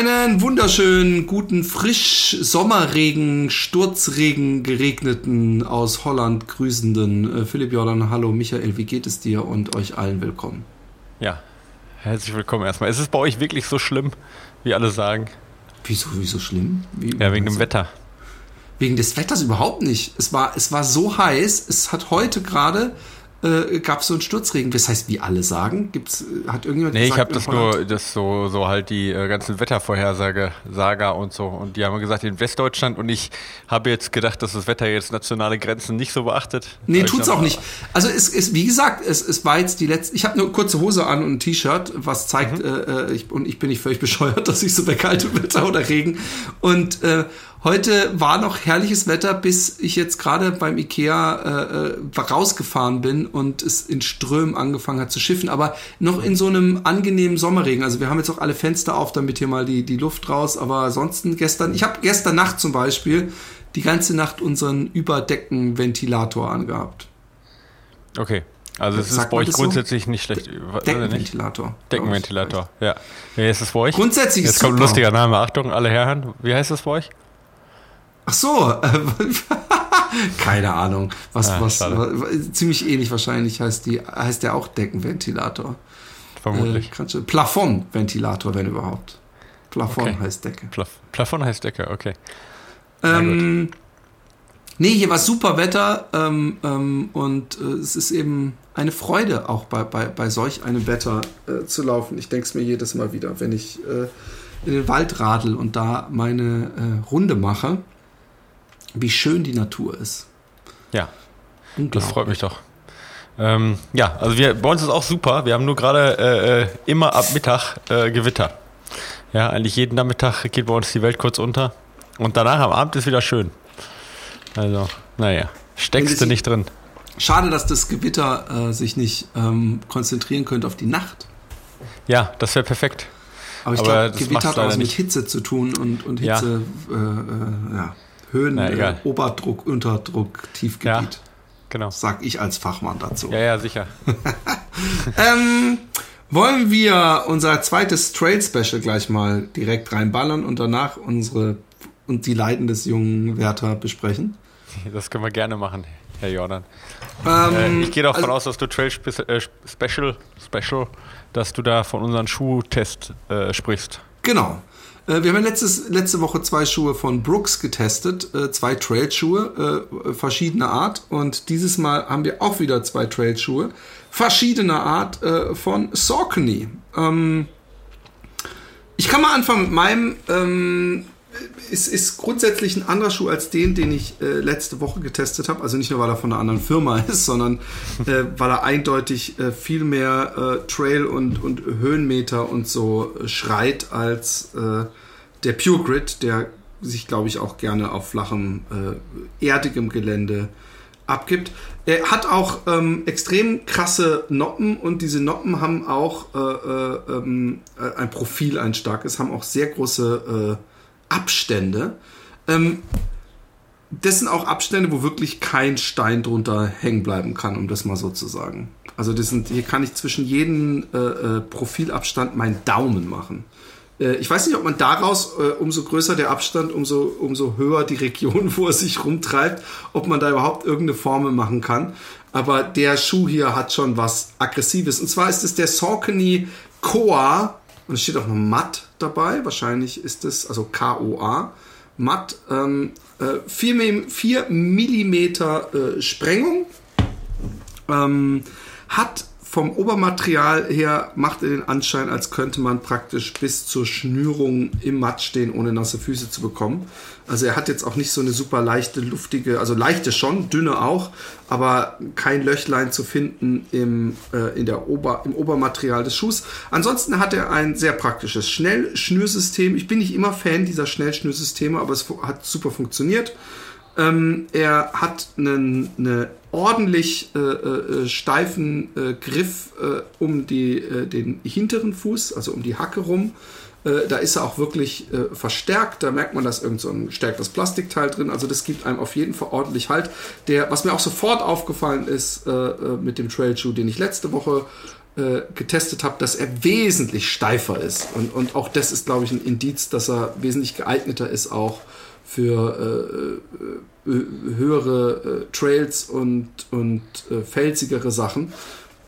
Einen wunderschönen, guten, frisch Sommerregen, Sturzregen geregneten, aus Holland grüßenden äh, Philipp Jordan. Hallo Michael, wie geht es dir und euch allen willkommen? Ja, herzlich willkommen erstmal. Ist es bei euch wirklich so schlimm, wie alle sagen? Wieso, wieso schlimm? Wie, ja, wegen dem Wetter. Wegen des Wetters überhaupt nicht. Es war, es war so heiß. Es hat heute gerade äh, gab es so einen Sturzregen. Das heißt, wie alle sagen, gibt's, hat irgendjemand nee, gesagt? Nee, ich habe das nur, das so, so halt die äh, ganzen Wettervorhersage, Saga und so. Und die haben gesagt, in Westdeutschland und ich habe jetzt gedacht, dass das Wetter jetzt nationale Grenzen nicht so beachtet. Nee, tut's auch nicht. Also es ist, wie gesagt, es, es war jetzt die letzte, ich habe eine kurze Hose an und ein T-Shirt, was zeigt, mhm. äh, äh ich, und ich bin nicht völlig bescheuert, dass ich so bei kaltem Wetter oder Regen und äh, Heute war noch herrliches Wetter, bis ich jetzt gerade beim Ikea äh, äh, rausgefahren bin und es in Strömen angefangen hat zu schiffen, aber noch in so einem angenehmen Sommerregen. Also wir haben jetzt auch alle Fenster auf, damit hier mal die, die Luft raus. Aber ansonsten gestern, ich habe gestern Nacht zum Beispiel die ganze Nacht unseren Überdeckenventilator angehabt. Okay. Also es ist bei euch grundsätzlich so? nicht schlecht. Deckenventilator. Deckenventilator, ja. Wie heißt es bei euch? Grundsätzlich Jetzt kommt ein lustiger Name. Achtung, alle Herren. Wie heißt das bei euch? Ach so, keine Ahnung. Was, ah, was, was, ziemlich ähnlich wahrscheinlich heißt die, heißt der auch Deckenventilator. Vermutlich. Äh, Plafonventilator, wenn überhaupt. Plafon okay. heißt Decke. Pla Plafon heißt Decke, okay. Ähm, nee, hier war super Wetter ähm, ähm, und äh, es ist eben eine Freude, auch bei, bei, bei solch einem Wetter äh, zu laufen. Ich denke es mir jedes Mal wieder, wenn ich äh, in den Wald radel und da meine äh, Runde mache wie schön die Natur ist. Ja, das freut mich doch. Ähm, ja, also wir, bei uns ist auch super. Wir haben nur gerade äh, äh, immer ab Mittag äh, Gewitter. Ja, eigentlich jeden Nachmittag geht bei uns die Welt kurz unter. Und danach am Abend ist wieder schön. Also, naja, steckst du nicht drin. Schade, dass das Gewitter äh, sich nicht ähm, konzentrieren könnte auf die Nacht. Ja, das wäre perfekt. Aber ich glaube, Gewitter hat auch was mit Hitze zu tun und, und Hitze, ja. Äh, äh, ja. Höhen, äh, Oberdruck, Unterdruck, Tiefgebiet. Ja, genau. Sag ich als Fachmann dazu. Ja, ja, sicher. ähm, wollen wir unser zweites Trail-Special gleich mal direkt reinballern und danach unsere und die Leiden des jungen Werther besprechen? Das können wir gerne machen, Herr Jordan. Ähm, äh, ich gehe davon also, aus, dass du Trail äh, Special, Special, dass du da von unserem Schuhtest äh, sprichst. Genau. Äh, wir haben letztes, letzte Woche zwei Schuhe von Brooks getestet, äh, zwei Trailschuhe äh, verschiedener Art. Und dieses Mal haben wir auch wieder zwei Trailschuhe verschiedener Art von Saucony. Ähm, ich kann mal anfangen mit meinem. Ähm, ist, ist grundsätzlich ein anderer Schuh als den, den ich äh, letzte Woche getestet habe. Also nicht nur, weil er von einer anderen Firma ist, sondern äh, weil er eindeutig äh, viel mehr äh, Trail und, und Höhenmeter und so äh, schreit als äh, der Pure Grid, der sich, glaube ich, auch gerne auf flachem, erdigem Gelände abgibt. Er hat auch ähm, extrem krasse Noppen und diese Noppen haben auch ähm, ein Profil, ein starkes, haben auch sehr große Abstände. Ähm, das sind auch Abstände, wo wirklich kein Stein drunter hängen bleiben kann, um das mal so zu sagen. Also das sind, hier kann ich zwischen jedem äh, äh, Profilabstand meinen Daumen machen. Äh, ich weiß nicht, ob man daraus, äh, umso größer der Abstand, umso, umso höher die Region, wo er sich rumtreibt, ob man da überhaupt irgendeine Formel machen kann. Aber der Schuh hier hat schon was Aggressives. Und zwar ist es der Saucony Koa und es steht auch noch matt dabei. Wahrscheinlich ist es, also K-O-A, matt. Ähm, äh, 4, 4 mm äh, Sprengung. Ähm, hat vom Obermaterial her macht er den Anschein, als könnte man praktisch bis zur Schnürung im Matt stehen, ohne nasse Füße zu bekommen. Also er hat jetzt auch nicht so eine super leichte, luftige, also leichte schon, dünne auch, aber kein Löchlein zu finden im, äh, in der Ober, im Obermaterial des Schuhs. Ansonsten hat er ein sehr praktisches Schnellschnürsystem. Ich bin nicht immer Fan dieser Schnellschnürsysteme, aber es hat super funktioniert. Ähm, er hat einen eine ordentlich äh, äh, steifen äh, Griff äh, um die, äh, den hinteren Fuß, also um die Hacke rum. Äh, da ist er auch wirklich verstärkt. Da merkt man, dass irgend so ein stärkeres Plastikteil drin. Also das gibt einem auf jeden Fall ordentlich Halt. Der, was mir auch sofort aufgefallen ist mit dem Trail Shoe, den ich letzte Woche getestet habe, dass er wesentlich steifer ist. Und, und auch das ist, glaube ich, ein Indiz, dass er wesentlich geeigneter ist, auch für äh, äh, höhere äh, Trails und, und äh, felsigere Sachen.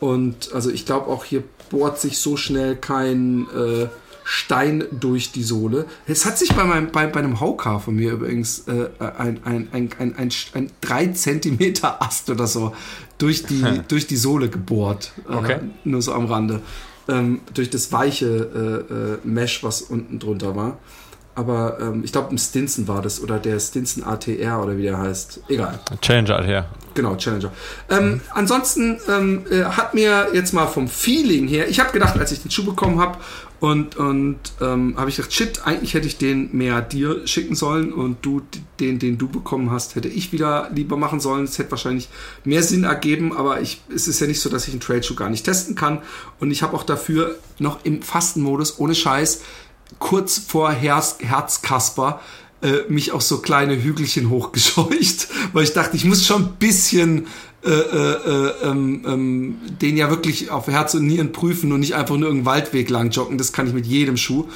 Und also ich glaube auch hier bohrt sich so schnell kein äh, Stein durch die Sohle. Es hat sich bei, meinem, bei, bei einem Haucar von mir übrigens äh, ein, ein, ein, ein, ein, ein 3 cm Ast oder so durch die, durch die Sohle gebohrt. Okay. nur so am Rande. Ähm, durch das weiche Mesh, was unten drunter war aber ähm, ich glaube, ein Stinson war das oder der Stinson ATR oder wie der heißt. Egal. Challenger ATR. Genau, Challenger. Ähm. Ansonsten ähm, äh, hat mir jetzt mal vom Feeling her, ich habe gedacht, als ich den Schuh bekommen habe und, und ähm, habe ich gedacht, shit, eigentlich hätte ich den mehr dir schicken sollen und du den, den du bekommen hast, hätte ich wieder lieber machen sollen. Es hätte wahrscheinlich mehr Sinn ergeben, aber ich, es ist ja nicht so, dass ich einen Trade-Schuh gar nicht testen kann und ich habe auch dafür noch im Fastenmodus, ohne Scheiß, kurz vor Herz, Herzkasper äh, mich auf so kleine Hügelchen hochgescheucht, weil ich dachte, ich muss schon ein bisschen äh, äh, ähm, ähm, den ja wirklich auf Herz und Nieren prüfen und nicht einfach nur irgendeinen Waldweg lang joggen. Das kann ich mit jedem Schuh.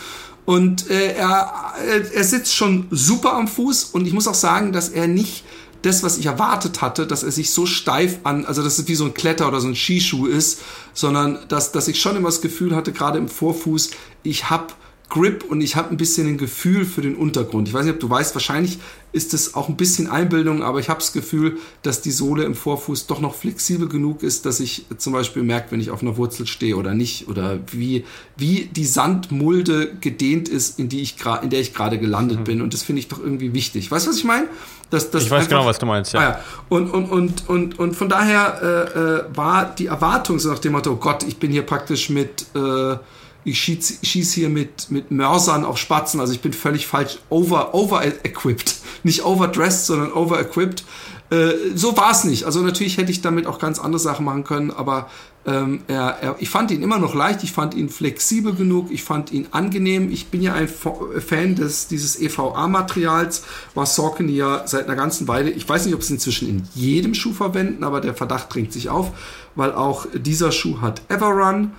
Und äh, er, er sitzt schon super am Fuß und ich muss auch sagen, dass er nicht das, was ich erwartet hatte, dass er sich so steif an, also dass es wie so ein Kletter oder so ein Skischuh ist, sondern dass, dass ich schon immer das Gefühl hatte, gerade im Vorfuß, ich habe Grip und ich habe ein bisschen ein Gefühl für den Untergrund. Ich weiß nicht, ob du weißt, wahrscheinlich ist es auch ein bisschen Einbildung, aber ich habe das Gefühl, dass die Sohle im Vorfuß doch noch flexibel genug ist, dass ich zum Beispiel merke, wenn ich auf einer Wurzel stehe oder nicht oder wie, wie die Sandmulde gedehnt ist, in, die ich in der ich gerade gelandet mhm. bin. Und das finde ich doch irgendwie wichtig. Weißt du, was ich meine? Das, das ich weiß einfach, genau, was du meinst, ja. Ah, ja. Und, und, und, und, und von daher äh, äh, war die Erwartung so nach dem Motto, oh Gott, ich bin hier praktisch mit... Äh, ich schieße schieß hier mit, mit Mörsern auf Spatzen, also ich bin völlig falsch over, over-equipped. Nicht overdressed, sondern over-equipped. Äh, so war es nicht. Also natürlich hätte ich damit auch ganz andere Sachen machen können, aber ähm, er, er, ich fand ihn immer noch leicht, ich fand ihn flexibel genug, ich fand ihn angenehm. Ich bin ja ein Fan des, dieses EVA-Materials, was Saucony ja seit einer ganzen Weile, ich weiß nicht, ob es inzwischen in jedem Schuh verwenden, aber der Verdacht dringt sich auf, weil auch dieser Schuh hat Everrun.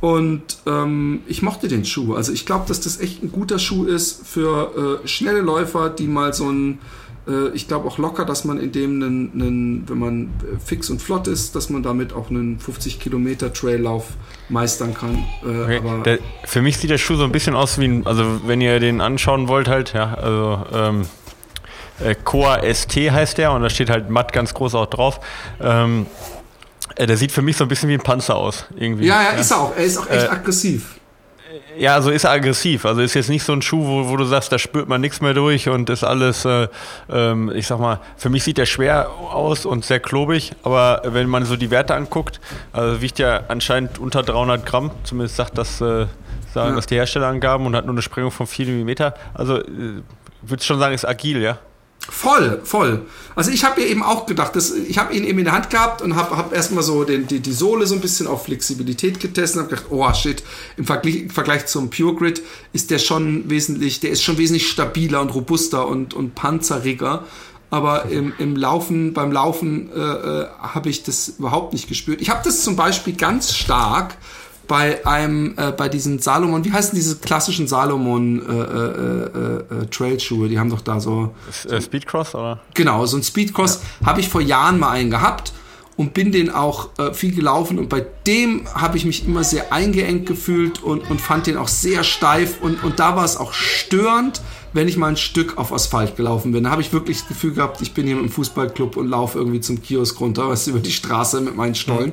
Und ähm, ich mochte den Schuh. Also ich glaube, dass das echt ein guter Schuh ist für äh, schnelle Läufer, die mal so ein, äh, ich glaube auch locker, dass man in dem, einen, einen, wenn man fix und flott ist, dass man damit auch einen 50 Kilometer Traillauf meistern kann. Äh, okay. der, für mich sieht der Schuh so ein bisschen aus wie ein, also wenn ihr den anschauen wollt halt, ja, also ähm, äh, Coa ST heißt der und da steht halt matt ganz groß auch drauf. Ähm, äh, der sieht für mich so ein bisschen wie ein Panzer aus. Irgendwie. Ja, ja, ist er auch. Er ist auch echt äh, aggressiv. Ja, also ist er aggressiv. Also ist jetzt nicht so ein Schuh, wo, wo du sagst, da spürt man nichts mehr durch und ist alles, äh, ähm, ich sag mal, für mich sieht der schwer aus und sehr klobig, aber wenn man so die Werte anguckt, also wiegt ja anscheinend unter 300 Gramm, zumindest sagt das, äh, sagen ja. das die Herstellerangaben und hat nur eine Sprengung von 4 mm. Also äh, würde schon sagen, ist agil, ja. Voll, voll. Also ich habe mir eben auch gedacht, dass, ich habe ihn eben in der Hand gehabt und habe hab erstmal so den, die, die Sohle so ein bisschen auf Flexibilität getestet und habe gedacht, oh shit, im Vergleich, im Vergleich zum Pure Grid ist der schon wesentlich, der ist schon wesentlich stabiler und robuster und, und panzeriger. Aber im, im Laufen, beim Laufen äh, äh, habe ich das überhaupt nicht gespürt. Ich habe das zum Beispiel ganz stark bei einem, äh, bei diesen Salomon, wie heißen diese klassischen Salomon äh, äh, äh, äh Trailschuhe? Die haben doch da so. Äh, Speedcross, oder? Genau, so ein Speedcross ja. habe ich vor Jahren mal einen gehabt und bin den auch äh, viel gelaufen und bei dem habe ich mich immer sehr eingeengt gefühlt und, und fand den auch sehr steif und, und da war es auch störend, wenn ich mal ein Stück auf Asphalt gelaufen bin. Da habe ich wirklich das Gefühl gehabt, ich bin hier im Fußballclub und laufe irgendwie zum Kiosk runter, was über die Straße mit meinen Stollen.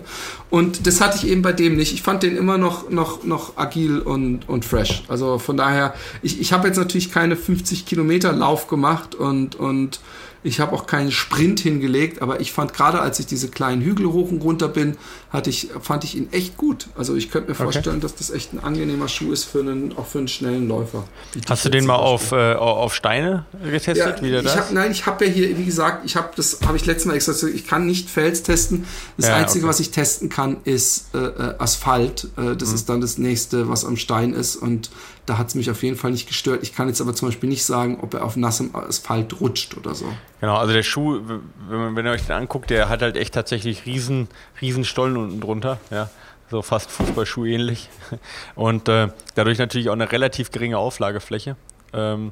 Und das hatte ich eben bei dem nicht. Ich fand den immer noch, noch, noch agil und, und fresh. Also von daher, ich, ich habe jetzt natürlich keine 50 Kilometer Lauf gemacht und, und Ich habe auch keinen Sprint hingelegt, aber ich fand gerade, als ich diese kleinen Hügel hoch und runter bin, hatte ich, fand ich ihn echt gut. Also ich könnte mir vorstellen, okay. dass das echt ein angenehmer Schuh ist für einen, auch für einen schnellen Läufer. Hast du den mal auf, äh, auf Steine getestet? Ja, wie der das? Hab, nein, ich habe ja hier, wie gesagt, ich habe das habe ich letztes Mal extra ich kann nicht Fels testen. Das ja, Einzige, okay. was ich testen kann, ist äh, äh Asphalt. Äh, das mhm. ist dann das nächste, was am Stein ist. Und da hat es mich auf jeden Fall nicht gestört. Ich kann jetzt aber zum Beispiel nicht sagen, ob er auf nassem Asphalt rutscht oder so. Genau, also der Schuh, wenn, wenn ihr euch den anguckt, der hat halt echt tatsächlich riesen, riesen Stollen unten drunter. Ja so fast Fußballschuh ähnlich. Und äh, dadurch natürlich auch eine relativ geringe Auflagefläche. Ähm,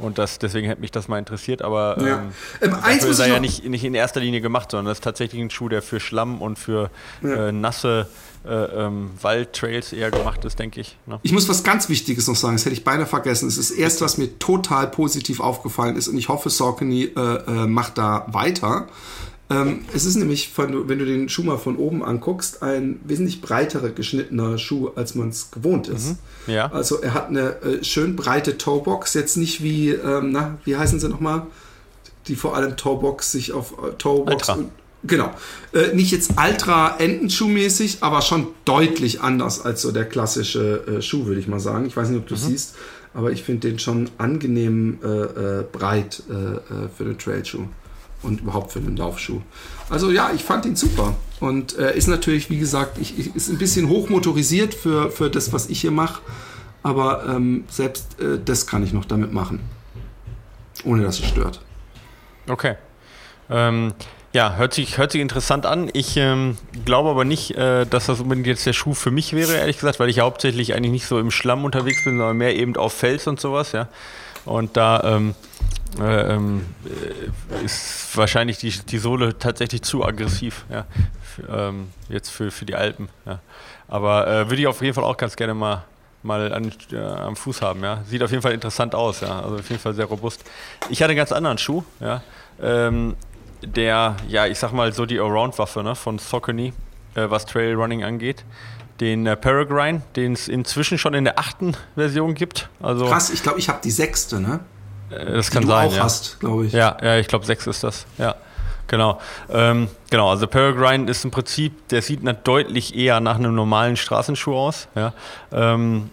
und das, deswegen hätte mich das mal interessiert, aber ja. ähm, ähm, eins ist ja nicht, nicht in erster Linie gemacht, sondern das ist tatsächlich ein Schuh, der für Schlamm und für ja. äh, nasse äh, ähm, Waldtrails eher gemacht ist, denke ich. Ne? Ich muss was ganz Wichtiges noch sagen, das hätte ich beinahe vergessen. Es ist das erste, was mir total positiv aufgefallen ist und ich hoffe, Saucony äh, äh, macht da weiter. Ähm, es ist nämlich, wenn du den Schuh mal von oben anguckst, ein wesentlich breiterer geschnittener Schuh, als man es gewohnt ist. Mhm, ja. Also er hat eine äh, schön breite Toebox, jetzt nicht wie, ähm, na, wie heißen sie nochmal? Die vor allem Toebox sich auf äh, Toebox und, Genau. Äh, nicht jetzt ultra Entenschuhmäßig, aber schon deutlich anders als so der klassische äh, Schuh, würde ich mal sagen. Ich weiß nicht, ob du mhm. siehst, aber ich finde den schon angenehm äh, äh breit äh, äh, für den Trailschuh und überhaupt für den Laufschuh. Also ja, ich fand ihn super und ist natürlich, wie gesagt, ich, ich, ist ein bisschen hochmotorisiert für, für das, was ich hier mache, aber ähm, selbst das kann ich noch damit machen, ohne dass es stört. Okay. Ähm ja, hört sich, hört sich interessant an. Ich ähm, glaube aber nicht, äh, dass das unbedingt jetzt der Schuh für mich wäre, ehrlich gesagt, weil ich hauptsächlich eigentlich nicht so im Schlamm unterwegs bin, sondern mehr eben auf Fels und sowas, ja. Und da ähm, äh, ähm, äh, ist wahrscheinlich die, die Sohle tatsächlich zu aggressiv, ja. Für, ähm, jetzt für, für die Alpen, ja. Aber äh, würde ich auf jeden Fall auch ganz gerne mal mal an, äh, am Fuß haben, ja. Sieht auf jeden Fall interessant aus, ja. Also auf jeden Fall sehr robust. Ich hatte einen ganz anderen Schuh, ja. Ähm, der, ja, ich sag mal so die Allround-Waffe ne, von Saucony, äh, was Trailrunning angeht. Den äh, Peregrine, den es inzwischen schon in der achten Version gibt. Also, Krass, ich glaube, ich habe die sechste, ne? Äh, das die kann du sein. Auch ja. hast, glaube ich. Ja, ja, ich glaube, sechs ist das. Ja. Genau. Ähm, genau, also Peregrine ist im Prinzip, der sieht deutlich eher nach einem normalen Straßenschuh aus. Ja. Ähm,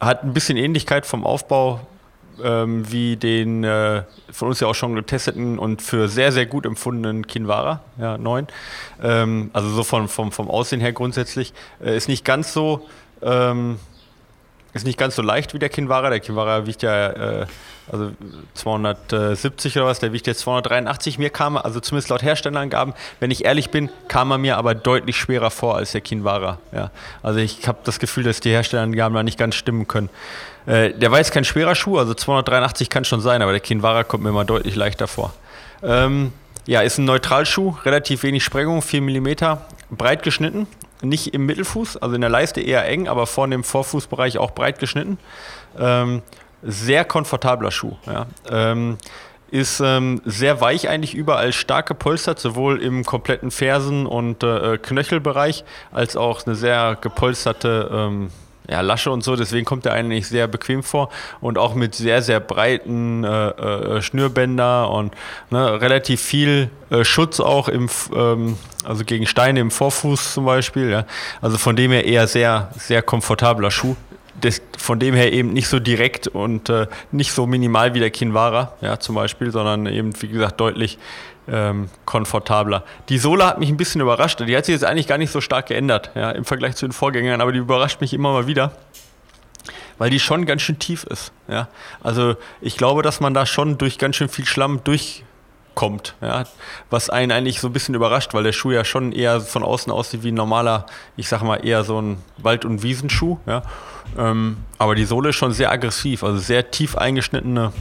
hat ein bisschen Ähnlichkeit vom Aufbau ähm, wie den äh, von uns ja auch schon getesteten und für sehr, sehr gut empfundenen Kinvara, ja, 9. Ähm, also so von, vom, vom Aussehen her grundsätzlich. Äh, ist nicht ganz so, ähm, ist nicht ganz so leicht wie der Kinvara. Der Kinvara wiegt ja äh, also 270 oder was, der wiegt jetzt 283. Mir kam, also zumindest laut Herstellerangaben, wenn ich ehrlich bin, kam er mir aber deutlich schwerer vor als der Kinvara. Ja. Also ich habe das Gefühl, dass die Herstellerangaben da nicht ganz stimmen können. Äh, der war jetzt kein schwerer Schuh, also 283 kann schon sein, aber der Kinvara kommt mir mal deutlich leichter vor. Ähm, ja, ist ein Neutralschuh, relativ wenig Sprengung, 4 mm, breit geschnitten, nicht im Mittelfuß, also in der Leiste eher eng, aber vorne im Vorfußbereich auch breit geschnitten. Ähm, sehr komfortabler Schuh. Ja. Ähm, ist ähm, sehr weich eigentlich überall stark gepolstert, sowohl im kompletten Fersen- und äh, Knöchelbereich als auch eine sehr gepolsterte ähm, ja, Lasche und so. Deswegen kommt er eigentlich sehr bequem vor und auch mit sehr, sehr breiten äh, äh, Schnürbänder und ne, relativ viel äh, Schutz auch im, ähm, also gegen Steine im Vorfuß zum Beispiel. Ja. Also von dem her eher sehr, sehr komfortabler Schuh das, von dem her eben nicht so direkt und äh, nicht so minimal wie der Kinvara, ja, zum Beispiel, sondern eben, wie gesagt, deutlich ähm, komfortabler. Die Sohle hat mich ein bisschen überrascht. Die hat sich jetzt eigentlich gar nicht so stark geändert, ja, im Vergleich zu den Vorgängern, aber die überrascht mich immer mal wieder, weil die schon ganz schön tief ist, ja. Also, ich glaube, dass man da schon durch ganz schön viel Schlamm durchkommt, ja, was einen eigentlich so ein bisschen überrascht, weil der Schuh ja schon eher von außen aussieht wie ein normaler, ich sag mal eher so ein Wald- und Wiesenschuh, ja. Ähm, aber die Sohle ist schon sehr aggressiv, also sehr tief eingeschnittene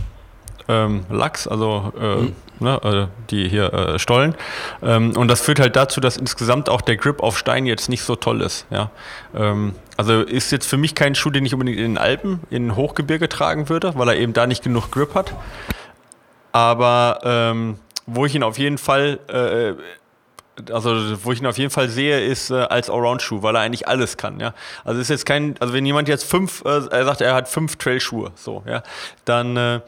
ähm, Lachs, also äh, mhm. ne, äh, die hier äh, Stollen. Ähm, und das führt halt dazu, dass insgesamt auch der Grip auf Stein jetzt nicht so toll ist. Ja? Ähm, also ist jetzt für mich kein Schuh, den ich unbedingt in den Alpen, in Hochgebirge tragen würde, weil er eben da nicht genug Grip hat. Aber ähm, wo ich ihn auf jeden Fall äh, also wo ich ihn auf jeden Fall sehe, ist äh, als Allround-Schuh, weil er eigentlich alles kann, ja. Also ist jetzt kein, also wenn jemand jetzt fünf, äh, er sagt, er hat fünf Trailschuhe, so, ja, dann äh,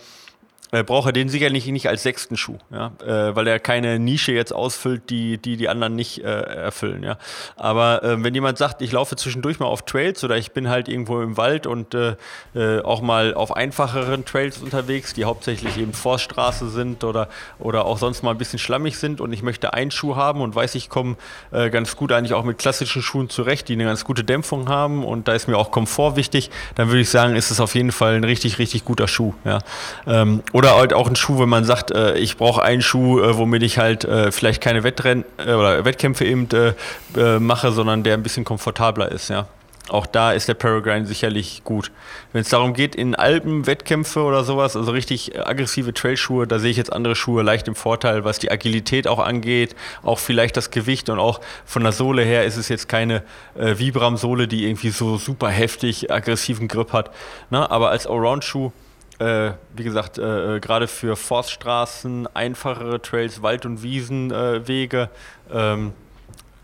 äh, braucht er den sicherlich nicht als sechsten Schuh, ja, äh, weil er keine Nische jetzt ausfüllt, die die, die anderen nicht äh, erfüllen, ja. Aber äh, wenn jemand sagt, ich laufe zwischendurch mal auf Trails oder ich bin halt irgendwo im Wald und äh, äh, auch mal auf einfacheren Trails unterwegs, die hauptsächlich eben Forststraße sind oder, oder auch sonst mal ein bisschen schlammig sind und ich möchte einen Schuh haben und weiß, ich komme ganz gut eigentlich auch mit klassischen Schuhen zurecht, die eine ganz gute Dämpfung haben und da ist mir auch Komfort wichtig, dann würde ich sagen, ist es auf jeden Fall ein richtig, richtig guter Schuh, ja. Ähm, oder halt auch ein Schuh, wenn man sagt, äh, ich brauche einen Schuh, äh, womit ich halt äh, vielleicht keine Wettrennen äh, oder Wettkämpfe eben äh, äh, mache, sondern der ein bisschen komfortabler ist, ja. Auch da ist der Peregrine sicherlich gut. Wenn es darum geht, in Alpen Wettkämpfe oder sowas, also richtig aggressive Trailschuhe, da sehe ich jetzt andere Schuhe leicht im Vorteil, was die Agilität auch angeht, auch vielleicht das Gewicht und auch von der Sohle her ist es jetzt keine Vibram-Sohle, die irgendwie so super heftig aggressiven Grip hat. Na, ne? aber als Allround-Schuh äh, wie gesagt, äh, äh, gerade für Forststraßen, einfachere Trails, Wald- und Wiesenwege, äh, ähm,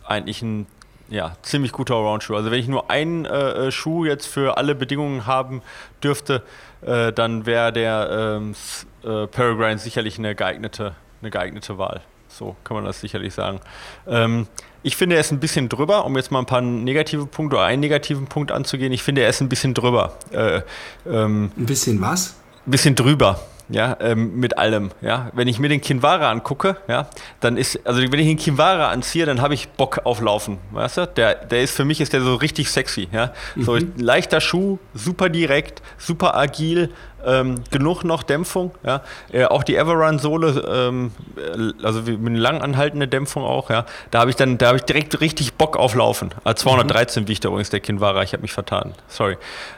eigentlich ein ja, ziemlich guter Allround-Schuh. Also wenn ich nur einen äh, äh, Schuh jetzt für alle Bedingungen haben dürfte, dann wäre der ähm, Peregrine sicherlich eine geeignete, eine geeignete Wahl. So kann man das sicherlich sagen. Ähm, ich finde, er ist ein bisschen drüber, um jetzt mal ein paar negative Punkte oder einen negativen Punkt anzugehen. Ich finde, er ist ein bisschen drüber. Äh, ähm, ein bisschen was? Bisschen drüber. Ja, ähm, mit allem. Ja, wenn ich mir den Kinvara angucke, ja, dann ist, also wenn ich den Kinvara anziehe, dann habe ich Bock auf Laufen. Weißt du? Der, der ist für mich ist der so richtig sexy. Ja, mhm. so leichter Schuh, super direkt, super agil, ähm, genug noch Dämpfung. Ja, äh, auch die Everrun-Sohle, ähm, äh, also mit einer lang anhaltende Dämpfung auch. Ja, da habe ich dann, da habe ich direkt richtig Bock auf Laufen. Also äh, 213 mhm. wiegt übrigens der Kinvara. Ich habe mich vertan. Sorry.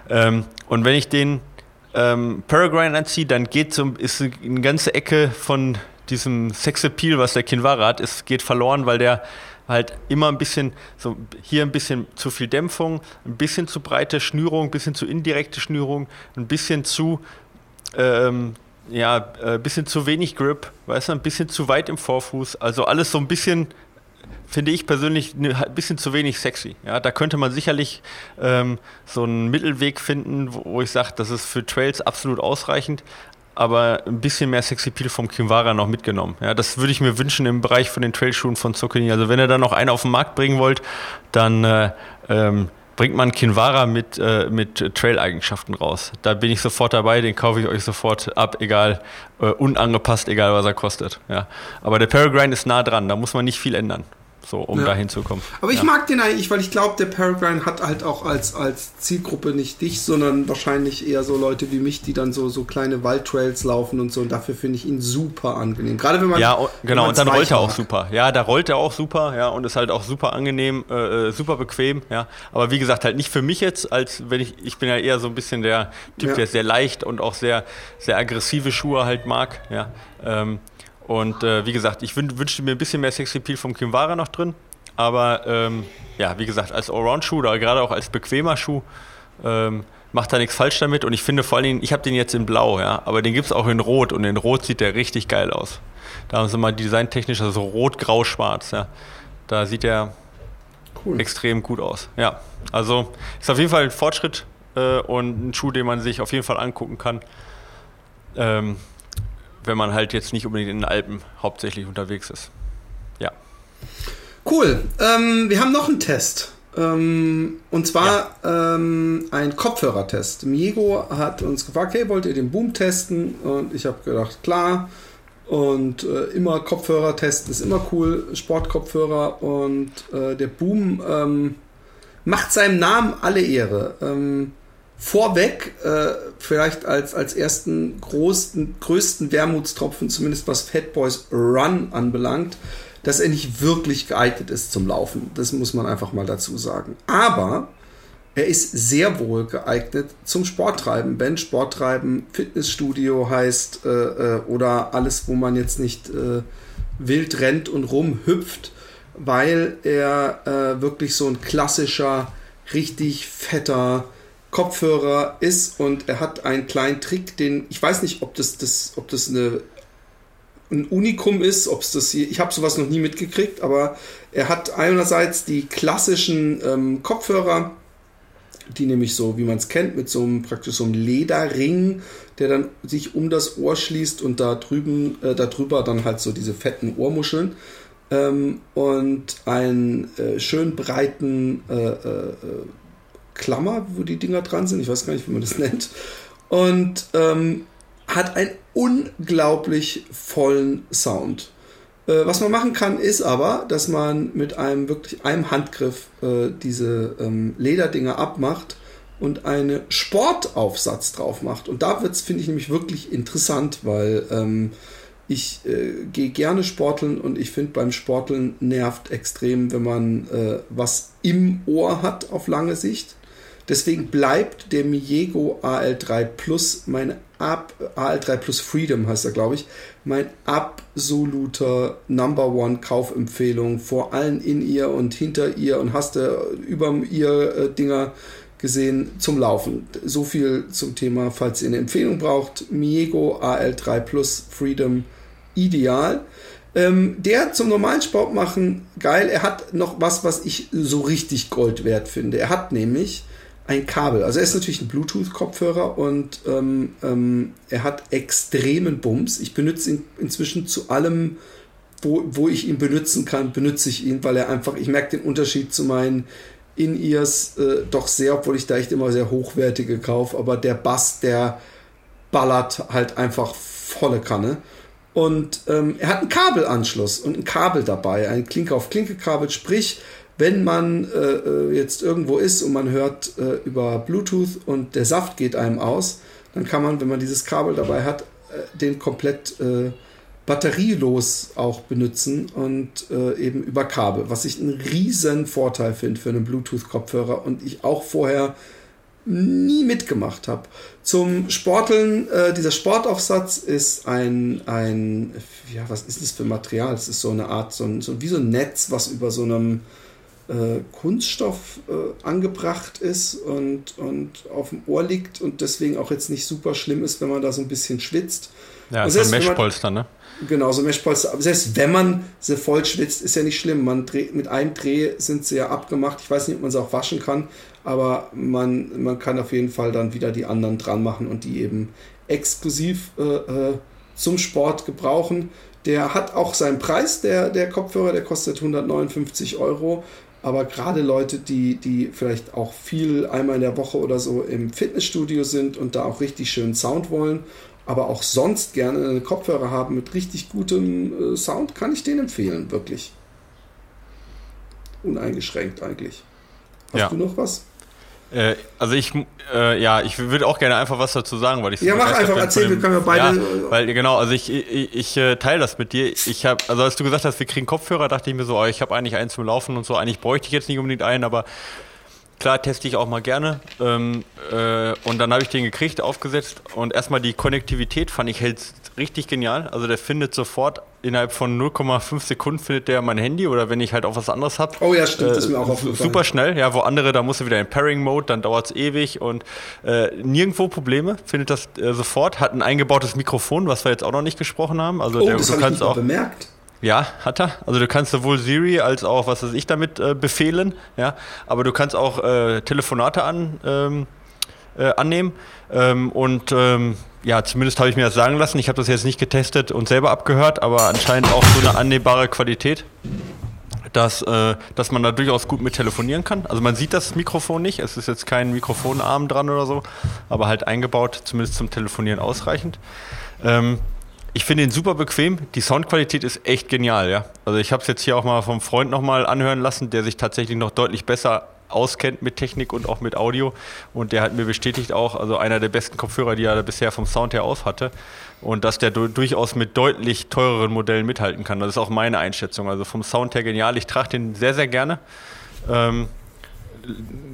Ähm, und wenn ich den ähm, Peregrine anzieht, dann geht so, ist eine ganze Ecke von diesem Sexappeal, was der Kinvara hat, ist, geht verloren, weil der halt immer ein bisschen, so hier ein bisschen zu viel Dämpfung, ein bisschen zu breite Schnürung, ein bisschen zu indirekte Schnürung, ein bisschen zu, ähm, ja, ein äh, bisschen zu wenig Grip, weißt du, ein bisschen zu weit im Vorfuß, also alles so ein bisschen finde ich persönlich ein bisschen zu wenig sexy. Ja, da könnte man sicherlich ähm, so einen Mittelweg finden, wo, wo ich sage, das ist für Trails absolut ausreichend, aber ein bisschen mehr Sexy Peel vom Kinvara noch mitgenommen. Ja, das würde ich mir wünschen im Bereich von den Trailschuhen von Zucchini. Also wenn ihr da noch einen auf den Markt bringen wollt, dann äh, ähm, bringt man Kinvara mit, äh, mit Trail-Eigenschaften raus. Da bin ich sofort dabei, den kaufe ich euch sofort ab, egal, äh, unangepasst, egal was er kostet. Ja. Aber der Peregrine ist nah dran, da muss man nicht viel ändern so um ja. da hinzukommen. Aber ich ja. mag den eigentlich, weil ich glaube, der Peregrine hat halt auch als, als Zielgruppe nicht dich, sondern wahrscheinlich eher so Leute wie mich, die dann so, so kleine Waldtrails laufen und so. Und dafür finde ich ihn super angenehm. Gerade wenn man. Ja, genau, und dann rollt er auch super. Ja, da rollt er auch super, ja, und ist halt auch super angenehm, äh, äh, super bequem, ja. Aber wie gesagt, halt nicht für mich jetzt, als wenn ich, ich bin ja eher so ein bisschen der Typ, ja. der sehr leicht und auch sehr, sehr aggressive Schuhe halt mag, ja. Ähm, und äh, wie gesagt, ich wünschte mir ein bisschen mehr Sexy Appeal vom Kimvara noch drin. Aber ähm, ja, wie gesagt, als Allround-Schuh oder gerade auch als bequemer Schuh ähm, macht da nichts falsch damit. Und ich finde vor allen Dingen, ich habe den jetzt in Blau, ja, aber den gibt es auch in Rot und in Rot sieht der richtig geil aus. Da haben sie mal designtechnisch, also Rot, Grau, Schwarz, ja. Da sieht der cool. extrem gut aus. Ja, also ist auf jeden Fall ein Fortschritt äh, und ein Schuh, den man sich auf jeden Fall angucken kann. Ähm, wenn man halt jetzt nicht unbedingt in den Alpen hauptsächlich unterwegs ist. Ja. Cool. Ähm, wir haben noch einen Test. Ähm, und zwar ja. ähm, ein Kopfhörertest. Miego hat uns gefragt, hey, wollt ihr den Boom testen? Und ich habe gedacht, klar. Und äh, immer Kopfhörer testen ist immer cool. Sportkopfhörer und äh, der Boom ähm, macht seinem Namen alle Ehre. Vorweg, äh, vielleicht als, als ersten großen, größten Wermutstropfen, zumindest was Fatboys Run anbelangt, dass er nicht wirklich geeignet ist zum Laufen. Das muss man einfach mal dazu sagen. Aber er ist sehr wohl geeignet zum Sporttreiben, wenn Sporttreiben Fitnessstudio heißt äh, äh, oder alles, wo man jetzt nicht äh, wild rennt und rumhüpft, weil er äh, wirklich so ein klassischer, richtig fetter, Kopfhörer ist und er hat einen kleinen Trick, den ich weiß nicht, ob das, das, ob das eine, ein Unikum ist, ob es das hier, ich habe sowas noch nie mitgekriegt, aber er hat einerseits die klassischen ähm, Kopfhörer die nämlich so, wie man es kennt, mit so einem praktisch so einem Lederring, der dann sich um das Ohr schließt und da drüben, äh, darüber dann halt so diese fetten Ohrmuscheln ähm, und einen äh, schön breiten äh, äh, äh, Klammer, wo die Dinger dran sind. Ich weiß gar nicht, wie man das nennt. Und ähm, hat einen unglaublich vollen Sound. Äh, was man machen kann, ist aber, dass man mit einem wirklich einem Handgriff äh, diese ähm, Lederdinger abmacht und einen Sportaufsatz drauf macht. Und da wird es, finde ich, nämlich wirklich interessant, weil ähm, ich äh, gehe gerne sporteln und ich finde beim Sporteln nervt extrem, wenn man äh, was im Ohr hat auf lange Sicht. Deswegen bleibt der Miego AL3 Plus mein Ab AL3 Plus Freedom heißt er, glaube ich, mein absoluter Number One Kaufempfehlung vor allen in ihr und hinter ihr und hast du über ihr äh, Dinger gesehen zum Laufen. So viel zum Thema, falls ihr eine Empfehlung braucht. Miego AL3 Plus Freedom ideal. Ähm, der zum normalen Sport machen, geil. Er hat noch was, was ich so richtig Gold wert finde. Er hat nämlich ein Kabel. Also er ist natürlich ein Bluetooth-Kopfhörer und ähm, ähm, er hat extremen Bums. Ich benutze ihn inzwischen zu allem, wo, wo ich ihn benutzen kann, benutze ich ihn, weil er einfach, ich merke den Unterschied zu meinen In-Ears äh, doch sehr, obwohl ich da echt immer sehr hochwertige kaufe, aber der Bass, der ballert halt einfach volle Kanne. Und ähm, er hat einen Kabelanschluss und ein Kabel dabei, ein Klinke-auf-Klinke-Kabel, sprich, wenn man äh, äh, jetzt irgendwo ist und man hört äh, über Bluetooth und der Saft geht einem aus, dann kann man, wenn man dieses Kabel dabei hat, äh, den komplett äh, batterielos auch benutzen und äh, eben über Kabel, was ich einen riesen Vorteil finde für einen Bluetooth-Kopfhörer und ich auch vorher nie mitgemacht habe. Zum Sporteln, äh, dieser Sportaufsatz ist ein, ein, ja, was ist das für Material? Es ist so eine Art, so, ein, so wie so ein Netz, was über so einem äh, Kunststoff äh, angebracht ist und, und auf dem Ohr liegt und deswegen auch jetzt nicht super schlimm ist, wenn man da so ein bisschen schwitzt. Ja, ist ein Meshpolster, ne? Genau, so Meshpolster. Aber selbst wenn man sie voll schwitzt, ist ja nicht schlimm. Man dreht, mit einem Dreh sind sie ja abgemacht. Ich weiß nicht, ob man sie auch waschen kann, aber man, man kann auf jeden Fall dann wieder die anderen dran machen und die eben exklusiv äh, äh zum Sport gebrauchen. Der hat auch seinen Preis, der, der Kopfhörer, der kostet 159 Euro. Aber gerade Leute, die, die vielleicht auch viel einmal in der Woche oder so im Fitnessstudio sind und da auch richtig schönen Sound wollen, aber auch sonst gerne einen Kopfhörer haben mit richtig gutem äh, Sound, kann ich den empfehlen, wirklich. Uneingeschränkt eigentlich. Hast ja. du noch was? Äh, also ich, äh, ja, ich würde auch gerne einfach was dazu sagen, weil ich ja mach einfach erzählen, wir können ja beide. Ja, weil genau, also ich, ich, ich äh, teile das mit dir. Ich habe, also als du gesagt hast, wir kriegen Kopfhörer, dachte ich mir so, oh, ich habe eigentlich einen zum Laufen und so. Eigentlich bräuchte ich jetzt nicht unbedingt einen, aber klar teste ich auch mal gerne. Ähm, äh, und dann habe ich den gekriegt, aufgesetzt und erstmal die Konnektivität fand ich hält richtig genial. Also der findet sofort innerhalb von 0,5 Sekunden findet der mein Handy oder wenn ich halt auch was anderes habe. Oh ja, stimmt, äh, das ist mir auch aufgefallen. Super schnell, ja, wo andere, da musst du wieder in Pairing-Mode, dann dauert es ewig und äh, nirgendwo Probleme, findet das äh, sofort. Hat ein eingebautes Mikrofon, was wir jetzt auch noch nicht gesprochen haben. Also oh, der, das du kannst auch bemerkt. Ja, hat er. Also du kannst sowohl Siri als auch, was weiß ich, damit äh, befehlen, ja. Aber du kannst auch äh, Telefonate an, ähm, äh, annehmen. Ähm, und ähm, ja, zumindest habe ich mir das sagen lassen. Ich habe das jetzt nicht getestet und selber abgehört, aber anscheinend auch so eine annehmbare Qualität, dass, äh, dass man da durchaus gut mit telefonieren kann. Also man sieht das Mikrofon nicht, es ist jetzt kein Mikrofonarm dran oder so, aber halt eingebaut, zumindest zum Telefonieren ausreichend. Ähm, ich finde ihn super bequem. Die Soundqualität ist echt genial, ja. Also ich habe es jetzt hier auch mal vom Freund nochmal anhören lassen, der sich tatsächlich noch deutlich besser auskennt mit Technik und auch mit Audio. Und der hat mir bestätigt auch, also einer der besten Kopfhörer, die er bisher vom Sound her auf hatte. Und dass der durchaus mit deutlich teureren Modellen mithalten kann. Das ist auch meine Einschätzung. Also vom Sound her genial. Ich trage den sehr, sehr gerne. Ähm,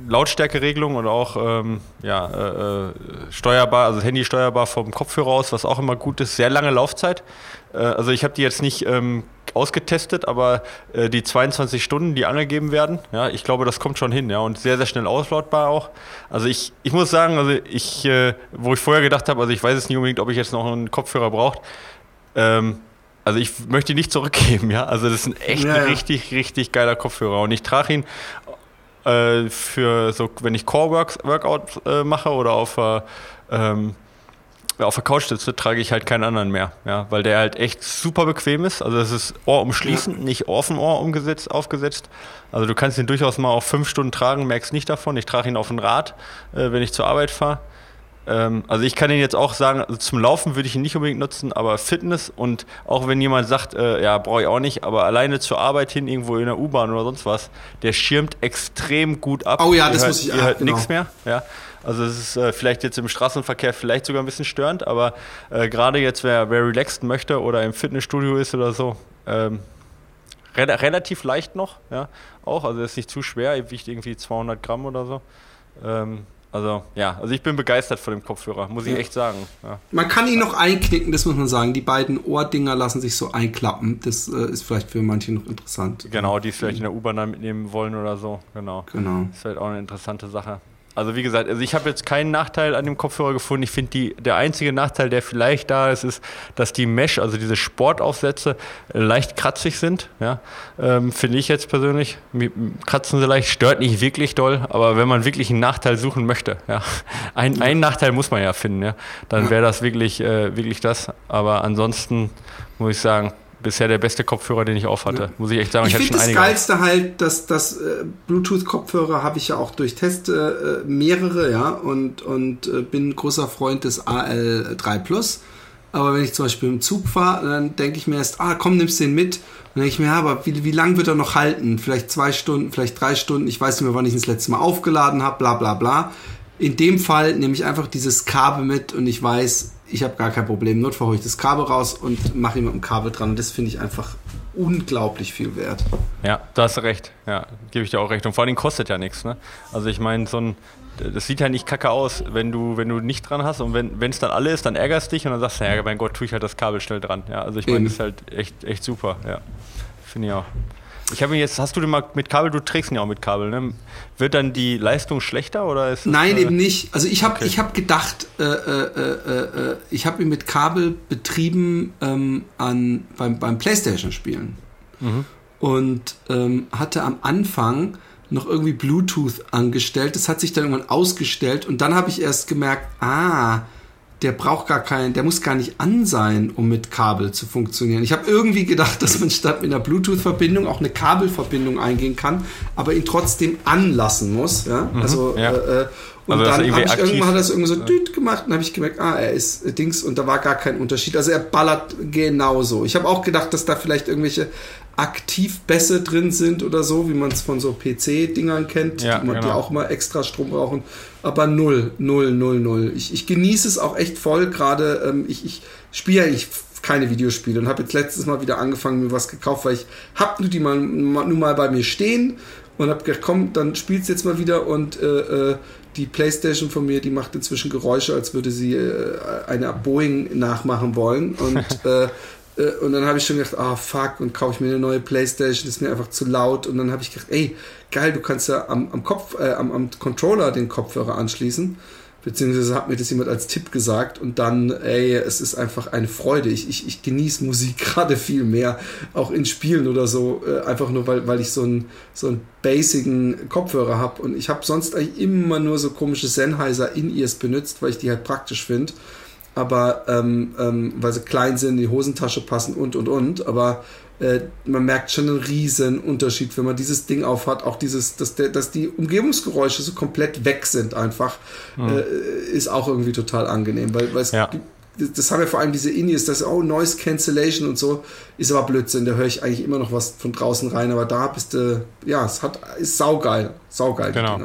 Lautstärkeregelung und auch ähm, ja, äh, äh, steuerbar, also Handy steuerbar vom Kopfhörer aus, was auch immer gut ist. Sehr lange Laufzeit. Äh, also ich habe die jetzt nicht ähm, ausgetestet, aber äh, die 22 Stunden, die angegeben werden, ja, ich glaube, das kommt schon hin, ja, und sehr, sehr schnell auslautbar auch. Also ich, ich muss sagen, also ich, äh, wo ich vorher gedacht habe, also ich weiß jetzt nicht unbedingt, ob ich jetzt noch einen Kopfhörer brauche, ähm, also ich möchte ihn nicht zurückgeben, ja. Also das ist ein echt ja, ja. richtig, richtig geiler Kopfhörer. Und ich trage ihn äh, für so, wenn ich Core-Workout äh, mache oder auf, äh, ähm, auf der Couch sitze, trage ich halt keinen anderen mehr, ja, weil der halt echt super bequem ist. Also es ist ohrumschließend, ja. nicht offen Ohr umgesetzt, aufgesetzt. Also du kannst ihn durchaus mal auf fünf Stunden tragen, merkst nicht davon. Ich trage ihn auf ein Rad, äh, wenn ich zur Arbeit fahre. Ähm, also ich kann ihn jetzt auch sagen, also zum Laufen würde ich ihn nicht unbedingt nutzen, aber Fitness und auch wenn jemand sagt, äh, ja, brauche ich auch nicht, aber alleine zur Arbeit hin, irgendwo in der U-Bahn oder sonst was, der schirmt extrem gut ab. Oh ja, das ihr muss hört, ich auch. Ihr genau. nichts mehr, ja. Also es ist äh, vielleicht jetzt im Straßenverkehr vielleicht sogar ein bisschen störend, aber äh, gerade jetzt, wer, wer relaxed möchte oder im Fitnessstudio ist oder so, ähm, re relativ leicht noch, ja, auch, also ist nicht zu schwer, er wiegt irgendwie 200 Gramm oder so. Ähm, also ja, also ich bin begeistert von dem Kopfhörer, muss ich echt sagen. Ja. Man kann ihn noch einknicken, das muss man sagen. Die beiden Ohrdinger lassen sich so einklappen. Das äh, ist vielleicht für manche noch interessant. Genau, die es vielleicht in der U-Bahn mitnehmen wollen oder so. Genau. Genau. Das ist halt auch eine interessante Sache. Also wie gesagt, also ich habe jetzt keinen Nachteil an dem Kopfhörer gefunden. Ich finde, der einzige Nachteil, der vielleicht da ist, ist, dass die Mesh, also diese Sportaufsätze, leicht kratzig sind. Ja? Ähm, finde ich jetzt persönlich. Kratzen sie leicht, stört nicht wirklich doll, aber wenn man wirklich einen Nachteil suchen möchte, ja, ein, einen Nachteil muss man ja finden, ja, dann wäre das wirklich, äh, wirklich das. Aber ansonsten muss ich sagen, bisher der beste Kopfhörer, den ich auf hatte. Ja. Muss ich echt sagen. Ich, ich finde das einige. Geilste halt, dass das äh, Bluetooth-Kopfhörer habe ich ja auch durch Test äh, mehrere, ja, und, und äh, bin großer Freund des AL3 Plus. Aber wenn ich zum Beispiel im Zug fahre, dann denke ich mir erst, ah, komm, nimmst den mit. Dann denke ich mir, ja, aber wie, wie lang wird er noch halten? Vielleicht zwei Stunden, vielleicht drei Stunden. Ich weiß nicht mehr, wann ich ihn das letzte Mal aufgeladen habe, bla bla bla. In dem Fall nehme ich einfach dieses Kabel mit und ich weiß, ich habe gar kein Problem. Notfall hole ich das Kabel raus und mache ihn mit dem Kabel dran. Und das finde ich einfach unglaublich viel wert. Ja, da hast du recht. Ja, gebe ich dir auch recht. Und vor allem kostet ja nichts. Ne? Also ich meine, so ein, das sieht ja nicht kacke aus, wenn du, wenn du nicht dran hast. Und wenn es dann alle ist, dann ärgerst du dich und dann sagst du, ja, mein Gott, tue ich halt das Kabel schnell dran. Ja, also ich meine, das ist halt echt, echt super. Ja, finde ich auch. Ich habe jetzt, hast du den mal mit Kabel, du trägst ihn ja auch mit Kabel, ne? Wird dann die Leistung schlechter oder ist Nein, das, eben nicht. Also ich habe okay. hab gedacht, äh, äh, äh, äh, ich habe ihn mit Kabel betrieben ähm, an, beim, beim Playstation-Spielen. Mhm. Und ähm, hatte am Anfang noch irgendwie Bluetooth angestellt. Das hat sich dann irgendwann ausgestellt und dann habe ich erst gemerkt, ah, der braucht gar keinen, der muss gar nicht an sein, um mit Kabel zu funktionieren. Ich habe irgendwie gedacht, dass man statt mit einer Bluetooth-Verbindung auch eine Kabelverbindung eingehen kann, aber ihn trotzdem anlassen muss. Ja? Mhm, also, ja. Äh, äh und also dann habe ich irgendwann hat das irgendwie so düt gemacht und habe ich gemerkt, ah, er ist äh, Dings und da war gar kein Unterschied. Also er ballert genauso. Ich habe auch gedacht, dass da vielleicht irgendwelche Aktivbässe drin sind oder so, wie man es von so PC-Dingern kennt, ja, die, man, genau. die auch mal extra Strom brauchen. Aber null, null, null, null. Ich, ich genieße es auch echt voll. Gerade ähm, ich, ich spiele ja eigentlich keine Videospiele und habe jetzt letztes Mal wieder angefangen, mir was gekauft, weil ich habe nur die mal, nur mal bei mir stehen und habe gedacht, komm, dann spielst jetzt mal wieder und äh, äh, die Playstation von mir, die macht inzwischen Geräusche, als würde sie äh, eine Boeing nachmachen wollen und äh, und dann habe ich schon gedacht, ah oh, fuck, und kaufe ich mir eine neue Playstation, ist mir einfach zu laut. Und dann habe ich gedacht, ey, geil, du kannst ja am, am Kopf, äh, am, am Controller den Kopfhörer anschließen. Beziehungsweise hat mir das jemand als Tipp gesagt und dann, ey, es ist einfach eine Freude. Ich, ich, ich genieße Musik gerade viel mehr, auch in Spielen oder so, äh, einfach nur, weil, weil ich so einen, so einen basigen Kopfhörer habe. Und ich habe sonst eigentlich immer nur so komische Sennheiser In-Ears benutzt, weil ich die halt praktisch finde aber ähm, ähm, weil sie klein sind, in die Hosentasche passen und und und. Aber äh, man merkt schon einen riesen Unterschied, wenn man dieses Ding aufhat. Auch dieses, dass, der, dass die Umgebungsgeräusche so komplett weg sind, einfach, mhm. äh, ist auch irgendwie total angenehm, weil, weil es ja. gibt das haben ja vor allem diese Indies, das oh, Noise Cancellation und so, ist aber Blödsinn, da höre ich eigentlich immer noch was von draußen rein, aber da bist du, ja, es hat, ist saugeil, saugeil. Genau.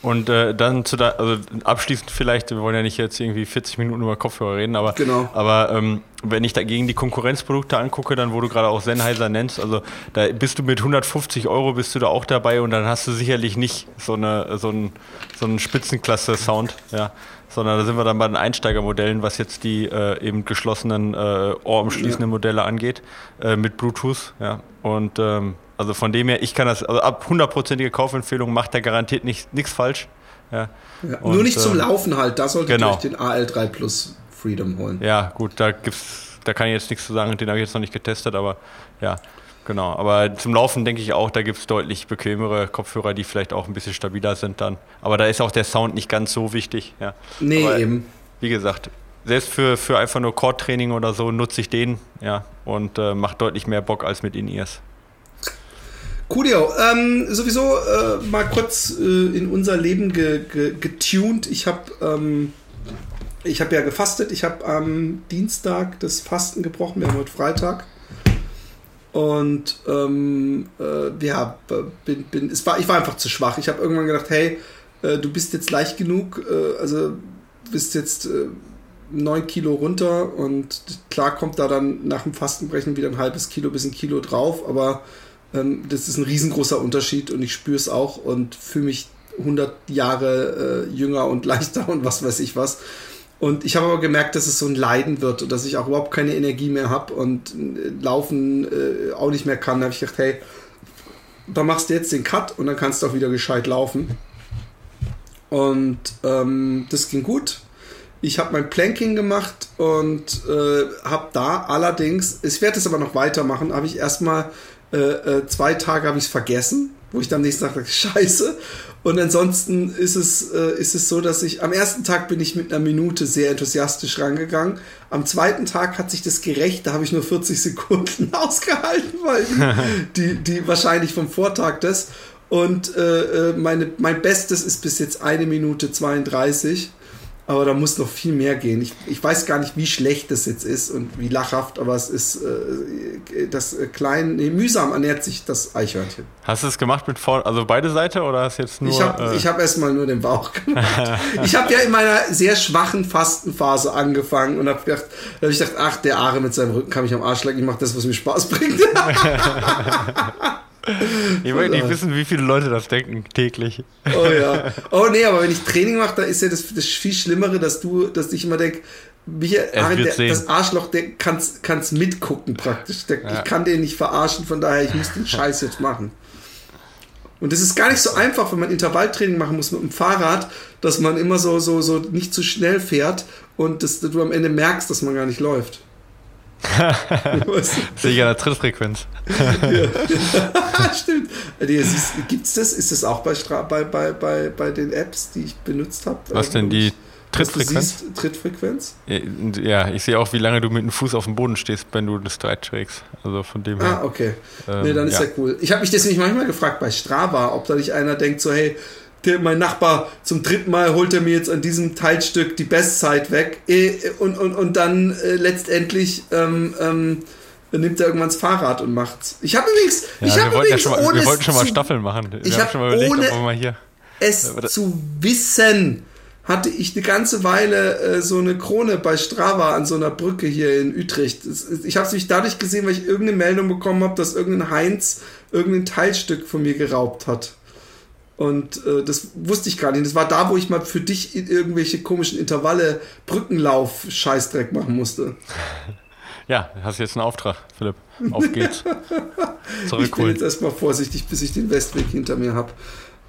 Und äh, dann zu da, also abschließend vielleicht, wir wollen ja nicht jetzt irgendwie 40 Minuten über Kopfhörer reden, aber, genau. aber ähm, wenn ich dagegen die Konkurrenzprodukte angucke, dann wo du gerade auch Sennheiser nennst, also da bist du mit 150 Euro bist du da auch dabei und dann hast du sicherlich nicht so eine so einen so einen Spitzenklasse-Sound, ja, sondern da sind wir dann bei den Einsteigermodellen, was jetzt die äh, eben geschlossenen äh, ohrumschließenden Modelle angeht, äh, mit Bluetooth, ja und ähm, also von dem her, ich kann das, also ab hundertprozentige Kaufempfehlung macht er garantiert nichts falsch. Ja. Ja, und, nur nicht zum äh, Laufen halt, da sollte genau. ich den AL3 Plus Freedom holen. Ja, gut, da gibt's, da kann ich jetzt nichts zu sagen, den habe ich jetzt noch nicht getestet, aber ja, genau. Aber zum Laufen denke ich auch, da gibt es deutlich bequemere Kopfhörer, die vielleicht auch ein bisschen stabiler sind dann. Aber da ist auch der Sound nicht ganz so wichtig. Ja. Nee, Aber, eben. Wie gesagt, selbst für, für einfach nur Core-Training oder so nutze ich den, ja, und äh, macht deutlich mehr Bock als mit In-Ears. Coolio, ähm, sowieso äh, mal kurz äh, in unser Leben ge, ge, getuned. Ich habe ähm, ich habe ja gefastet. Ich habe am Dienstag das Fasten gebrochen. Wir haben heute Freitag. Und ähm, äh, ja, bin, bin, es war, ich war einfach zu schwach. Ich habe irgendwann gedacht, hey, äh, du bist jetzt leicht genug, äh, also bist jetzt äh, 9 Kilo runter und klar kommt da dann nach dem Fastenbrechen wieder ein halbes Kilo bis ein Kilo drauf, aber ähm, das ist ein riesengroßer Unterschied und ich spüre es auch und fühle mich 100 Jahre äh, jünger und leichter und was weiß ich was. Und ich habe aber gemerkt, dass es so ein Leiden wird und dass ich auch überhaupt keine Energie mehr habe und äh, laufen äh, auch nicht mehr kann. Da habe ich gedacht, hey, da machst du jetzt den Cut und dann kannst du auch wieder gescheit laufen. Und ähm, das ging gut. Ich habe mein Planking gemacht und äh, habe da allerdings, ich werde es aber noch weitermachen, habe ich erstmal äh, äh, zwei Tage habe ich es vergessen, wo ich dann am nächsten Tag dachte, scheiße. Und ansonsten ist es, äh, ist es so, dass ich am ersten Tag bin ich mit einer Minute sehr enthusiastisch rangegangen. Am zweiten Tag hat sich das gerecht, da habe ich nur 40 Sekunden ausgehalten, weil die, die wahrscheinlich vom Vortag das. Und äh, äh, meine, mein Bestes ist bis jetzt eine Minute 32 aber da muss noch viel mehr gehen. Ich, ich weiß gar nicht, wie schlecht das jetzt ist und wie lachhaft, aber es ist äh, das äh, klein, nee, mühsam ernährt sich das Eichhörnchen. Hast du es gemacht mit vor, also beide Seiten oder hast jetzt nur? Ich habe äh, hab erstmal nur den Bauch gemacht. ich habe ja in meiner sehr schwachen Fastenphase angefangen und habe gedacht, da habe ich gedacht, ach, der Aare mit seinem Rücken kann mich am Arsch lecken, ich mache das, was mir Spaß bringt. Ich möchte nicht wissen, wie viele Leute das denken täglich. Oh ja. Oh nee, aber wenn ich Training mache, da ist ja das, das viel Schlimmere, dass du, dass ich immer denke, das Arschloch, der kann's, kann's mitgucken praktisch. Der, ja. Ich kann den nicht verarschen, von daher, ich muss den Scheiß jetzt machen. Und das ist gar nicht so einfach, wenn man Intervalltraining machen muss mit dem Fahrrad, dass man immer so, so, so nicht zu schnell fährt und dass du am Ende merkst, dass man gar nicht läuft. Sicher eine Trittfrequenz. ja. Stimmt. Gibt es das? Ist das auch bei, bei, bei, bei, bei den Apps, die ich benutzt habe? Was denn die Trittfrequenz? Trittfrequenz? Ja, ich sehe auch, wie lange du mit dem Fuß auf dem Boden stehst, wenn du das Streit trägst. Also von dem her. Ah, okay. Ähm, nee, dann ist ja, ja cool. Ich habe mich deswegen manchmal gefragt bei Strava, ob da nicht einer denkt, so, hey, der, mein Nachbar zum dritten Mal holt er mir jetzt an diesem Teilstück die Bestzeit weg äh, und, und, und dann äh, letztendlich ähm, ähm, nimmt er irgendwann das Fahrrad und macht's. Ich habe übrigens, ja, ich habe übrigens ja mal, wir wollten schon mal Staffeln machen. Wir ich habe schon mal überlegt, ohne ob wir mal hier es zu wissen hatte ich eine ganze Weile äh, so eine Krone bei Strava an so einer Brücke hier in Utrecht. Ich habe es nämlich dadurch gesehen, weil ich irgendeine Meldung bekommen habe, dass irgendein Heinz irgendein Teilstück von mir geraubt hat. Und äh, das wusste ich gar nicht. Das war da, wo ich mal für dich in irgendwelche komischen Intervalle Brückenlauf-Scheißdreck machen musste. Ja, hast jetzt einen Auftrag, Philipp. Auf geht's. Zurückholen. Ich bin jetzt erstmal vorsichtig, bis ich den Westweg hinter mir habe.